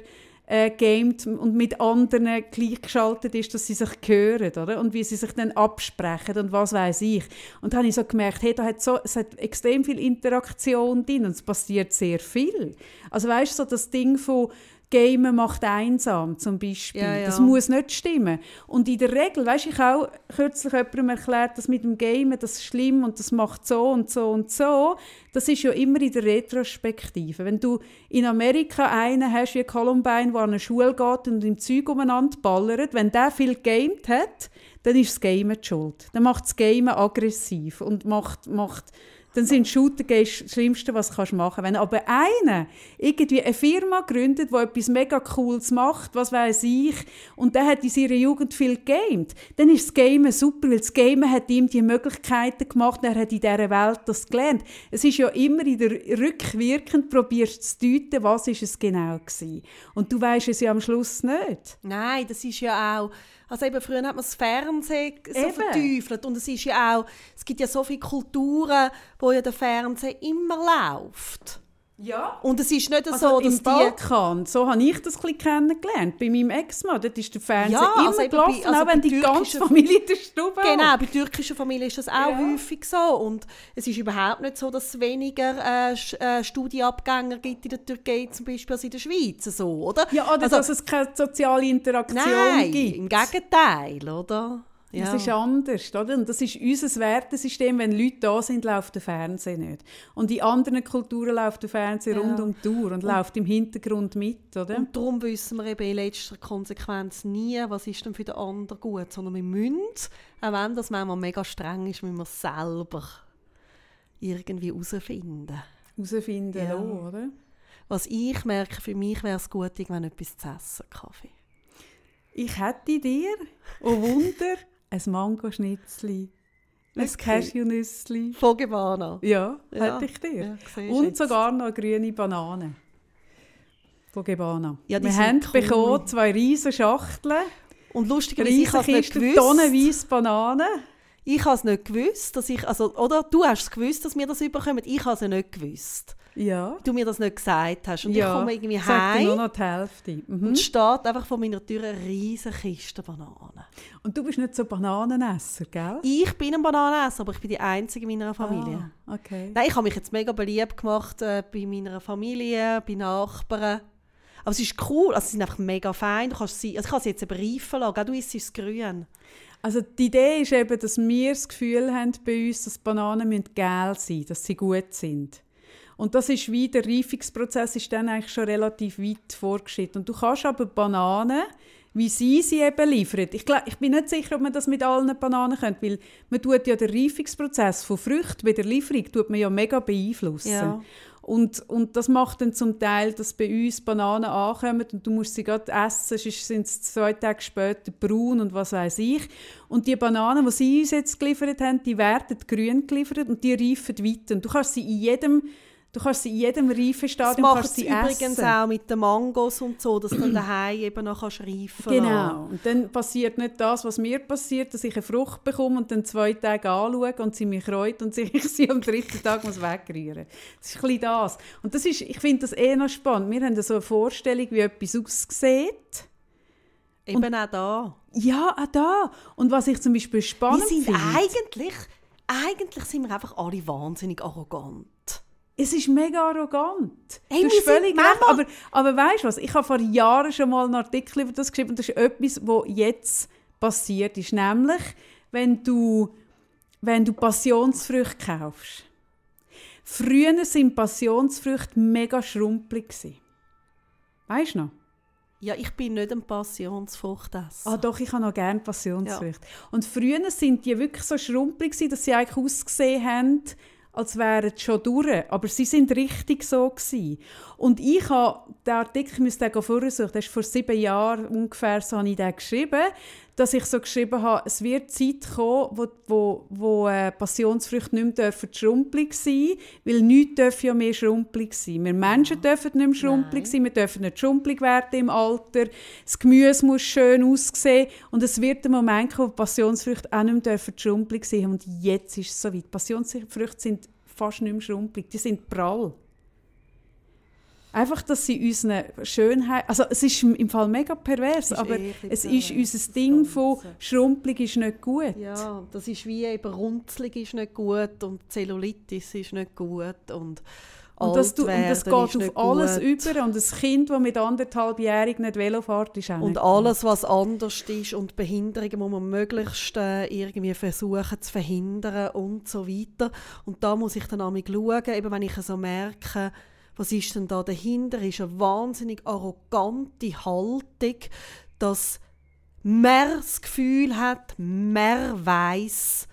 äh, gamet und mit anderen gleichgeschaltet ist, dass sie sich hören, oder? Und wie sie sich dann absprechen und was weiß ich. Und da habe ich so gemerkt, hey, da hat so, es hat extrem viel Interaktion drin und es passiert sehr viel. Also weißt du, so das Ding von Gamen macht einsam zum Beispiel. Ja, ja. Das muss nicht stimmen. Und in der Regel, weißt ich habe auch kürzlich jemandem erklärt, dass mit dem Gamen das ist schlimm und das macht so und so und so. Das ist ja immer in der Retrospektive. Wenn du in Amerika einen hast wie Columbine, der an eine Schule geht und im Zeug umeinander ballert, wenn der viel gamed hat, dann ist das Gamen die schuld. Dann macht das Gamen aggressiv und macht, macht dann sind Shooter das Schlimmste, was du kannst machen Wenn aber einer irgendwie eine Firma gründet, die etwas mega Cooles macht, was weiß ich, und der hat in seiner Jugend viel gamed, dann ist das Gamen super, weil das Gamen hat ihm die Möglichkeiten gemacht, er hat in dieser Welt das gelernt. Es ist ja immer in der rückwirkend, probierst zu deuten, was ist es genau gewesen. Und du weißt es ja am Schluss nicht. Nein, das ist ja auch. Also eben früher hat man das Fernsehen so Eben. verteufelt und es ist ja auch, es gibt ja so viele Kulturen, wo ja der Fernseher immer läuft. Ja. Und es ist nicht Also so, im dass die Balkan, so habe ich das ein kennengelernt. Bei meinem Ex-Mann, dort ist der Fernseher Ja, immer also gelaufen, bei- also auch wenn die ganze Familie in der Stube Genau, bei türkischen Familien ist das auch Ja. häufig so. Und es ist überhaupt nicht so, dass es weniger äh, äh, Studienabgänger gibt in der Türkei zum Beispiel als in der Schweiz. So, oder? Ja, oder Also- dass es keine soziale Interaktion Nein, gibt. im Gegenteil, oder? Ja. Das ist anders, oder? Und das ist unser Wertesystem. Wenn Leute da sind, läuft der Fernseher nicht. Und in anderen Kulturen läuft der Fernseher Ja. rund um die Uhr und läuft im Hintergrund mit, oder? Und darum wissen wir eben in letzter Konsequenz nie, was ist denn für den anderen gut, sondern wir müssen, auch wenn das manchmal mega streng ist, müssen wir es selber irgendwie herausfinden. Herausfinden Ja. oder? Was ich merke, für mich wäre es gut, irgendwann etwas zu essen, Kaffee. Ich hätte dir, oh Wunder, ein Mangoschnitzli, ein? Cashewnüssli. Von Gebana. Ja, Ja. hätte ich dir. Ja, Und jetzt. sogar noch eine grüne Banane. Von Gebana. Ja, die Wir haben cool. bekommen zwei riesige Schachteln, Und lustigerweise, ich habe nicht gewusst. tonnenweise Bananen. Ich habe es nicht gewusst, dass ich, also, oder du hast es gewusst, dass wir das überkommen. Ich habe es nicht gewusst. Ja. Du mir das nicht gesagt hast. Und ja. ich komme irgendwie Sag dir nur heim noch die Hälfte. Mhm. und steht einfach vor meiner Tür eine riesige Kiste Bananen. Und du bist nicht so Bananenesser, gell? Ich bin ein Bananenesser, aber ich bin die Einzige in meiner Familie. Ah, okay. Nein, ich habe mich jetzt mega beliebt gemacht äh, bei meiner Familie, bei Nachbarn. Aber es ist cool, also sie sind einfach mega fein. Du kannst sie, also ich kann sie jetzt eben reifen lassen, gell? du isst es grün. Also die Idee ist eben, dass wir das Gefühl haben bei uns, dass Bananen müssen gel sein müssen, dass sie gut sind. Und das ist wie der Reifungsprozess ist dann eigentlich schon relativ weit vorgeschritten. Und du kannst aber Bananen, wie sie sie eben liefern. Ich, glaub, ich bin nicht sicher, ob man das mit allen Bananen könnte, weil man tut ja den Reifungsprozess von Früchten bei der Lieferung tut man ja mega beeinflussen. Ja. Und, und das macht dann zum Teil, dass bei uns Bananen ankommen und du musst sie gerade essen, sonst sind sie zwei Tage später braun und was weiß ich. Und die Bananen, die sie uns jetzt geliefert haben, die werden grün geliefert und die reifen weiter. Und du kannst sie in jedem, du kannst sie in jedem Das Reifenstadium macht kannst sie übrigens essen. auch mit den Mangos und so, dass du dann daheim eben noch kannst reifen Genau. Und dann passiert nicht das, was mir passiert, dass ich eine Frucht bekomme und dann zwei Tage anschaue und sie mich reut und ich sie am dritten Tag muss wegrühren Das ist ein bisschen das. Und das ist, ich finde das eh noch spannend. Wir haben so eine Vorstellung, wie etwas aussieht. Eben auch da. Ja, auch da. Und was ich zum Beispiel spannend finde... eigentlich, eigentlich sind wir einfach alle wahnsinnig arrogant. Es ist mega arrogant. Hey, du hast völlig recht. Aber, aber weißt du was? Ich habe vor Jahren schon mal einen Artikel über das geschrieben und das ist etwas, was jetzt passiert ist. Nämlich, wenn du, wenn du Passionsfrüchte kaufst. Früher waren Passionsfrüchte mega schrumpelig. Weißt du noch? Ja, ich bin nicht ein Passionsfruchtesser. Ah doch, ich habe noch gerne Passionsfrüchte. Und früher sind die wirklich so schrumpelig, dass sie eigentlich ausgesehen haben, als wären sie schon durch. Aber sie sind richtig so gewesen. Und ich habe den Artikel, ich müsste den vorsuchen, das ist vor sieben Jahren ungefähr, so habe ich den geschrieben, dass ich so geschrieben habe, es wird Zeit kommen, wo, wo, wo äh, Passionsfrüchte nicht mehr dürfen schrumpelig sein weil nichts darf ja mehr schrumpelig sein. Wir Menschen dürfen nicht mehr schrumpelig sein, wir dürfen nicht schrumpelig werden im Alter, das Gemüse muss schön aussehen und es wird der Moment kommen, wo Passionsfrüchte auch nicht mehr dürfen schrumpelig sein und jetzt ist es soweit. Passionsfrüchte sind fast nicht mehr schrumpelig, die sind prall. Einfach, dass sie unsere Schönheit... Also es ist im Fall mega pervers, aber es ist pervers, unser das Ding von schrumpelig ist nicht gut. Ja, das ist wie eben Runzlig ist nicht gut und Zellulitis ist nicht gut und Und das, du, und das geht auf alles gut. über. Und ein Kind, das mit anderthalbjährig nicht Velo fährt, ist auch Und alles, was anders ist und Behinderungen muss man möglichst äh, irgendwie versuchen zu verhindern und so weiter. Und da muss ich dann einmal schauen, eben wenn ich so merke, was ist denn da dahinter, ist eine wahnsinnig arrogante Haltung, dass mehr das Gefühl hat, mehr weiß,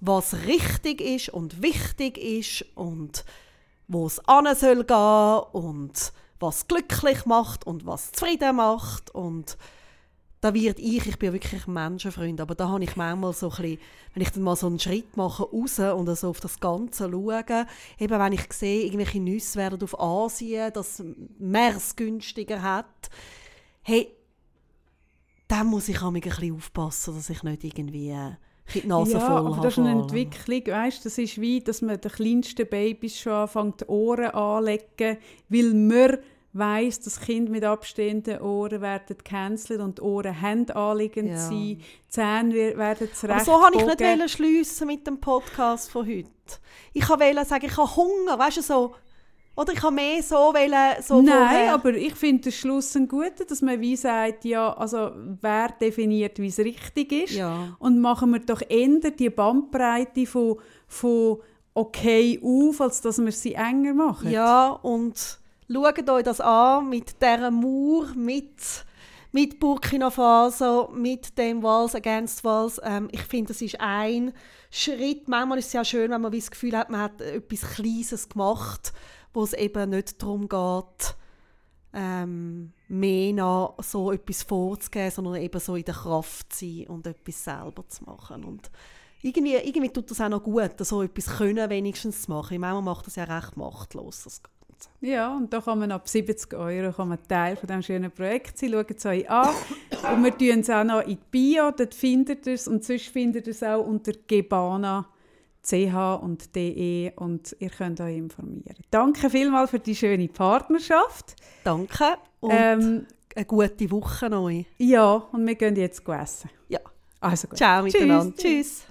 was richtig ist und wichtig ist und wo es an soll gehen und was glücklich macht und was zufrieden macht und da wird ich, ich bin wirklich ein Menschenfreund, aber da habe ich manchmal so ein bisschen, wenn ich dann mal so einen Schritt mache raus und so auf das Ganze schaue, eben wenn ich sehe, irgendwelche Nüsse werden auf Asien, das mehr es günstiger hat, hey, dann muss ich auch ein bisschen aufpassen, dass ich nicht irgendwie bisschen die Nase ja, voll aber habe das ist eine. Entwicklung, weißt, das ist wie, dass man den kleinsten Babys schon anfängt, die Ohren anlegen, weil man weiss, dass Kinder mit abstehenden Ohren werden gecancelt und die Ohren haben anliegend Ja. sein, die Zähne wer- werden zurecht Aber so habe ich nicht schliessen mit dem Podcast von heute. Ich wollte sagen, ich habe Hunger, weißt du, so. Oder ich habe mehr so wollen, so Nein, vorher- aber ich finde den Schluss ein guter, dass man wie sagt, ja, also wer definiert, wie es richtig ist Ja. und machen wir doch eher die Bandbreite von, von okay auf, als dass wir sie enger machen. Ja, und schaut euch das an mit dieser Mauer, mit, mit Burkina Faso, mit dem Wals Against Wals. Ähm, ich finde, das ist ein Schritt. Manchmal ist es ja schön, wenn man das Gefühl hat, man hat etwas Kleines gemacht, wo es eben nicht darum geht, ähm, mehr nach so etwas vorzugeben, sondern eben so in der Kraft zu sein und etwas selber zu machen. Und irgendwie, irgendwie tut das auch noch gut, so etwas können wenigstens zu machen. Manchmal macht das ja recht machtlos, das Ganze. Ja, und da kann man ab 70 Euro kann man Teil von diesem schönen Projekt sein. Schaut es euch an. und wir tun es auch noch in die Bio, dort findet ihr es. Und sonst findet ihr es auch unter gebana.ch und de und ihr könnt euch informieren. Danke vielmals für die schöne Partnerschaft. Danke und Ähm, eine gute Woche euch. ja, und wir gehen jetzt essen. Ja. Also gut. Ciao Tschüss. miteinander. Tschüss.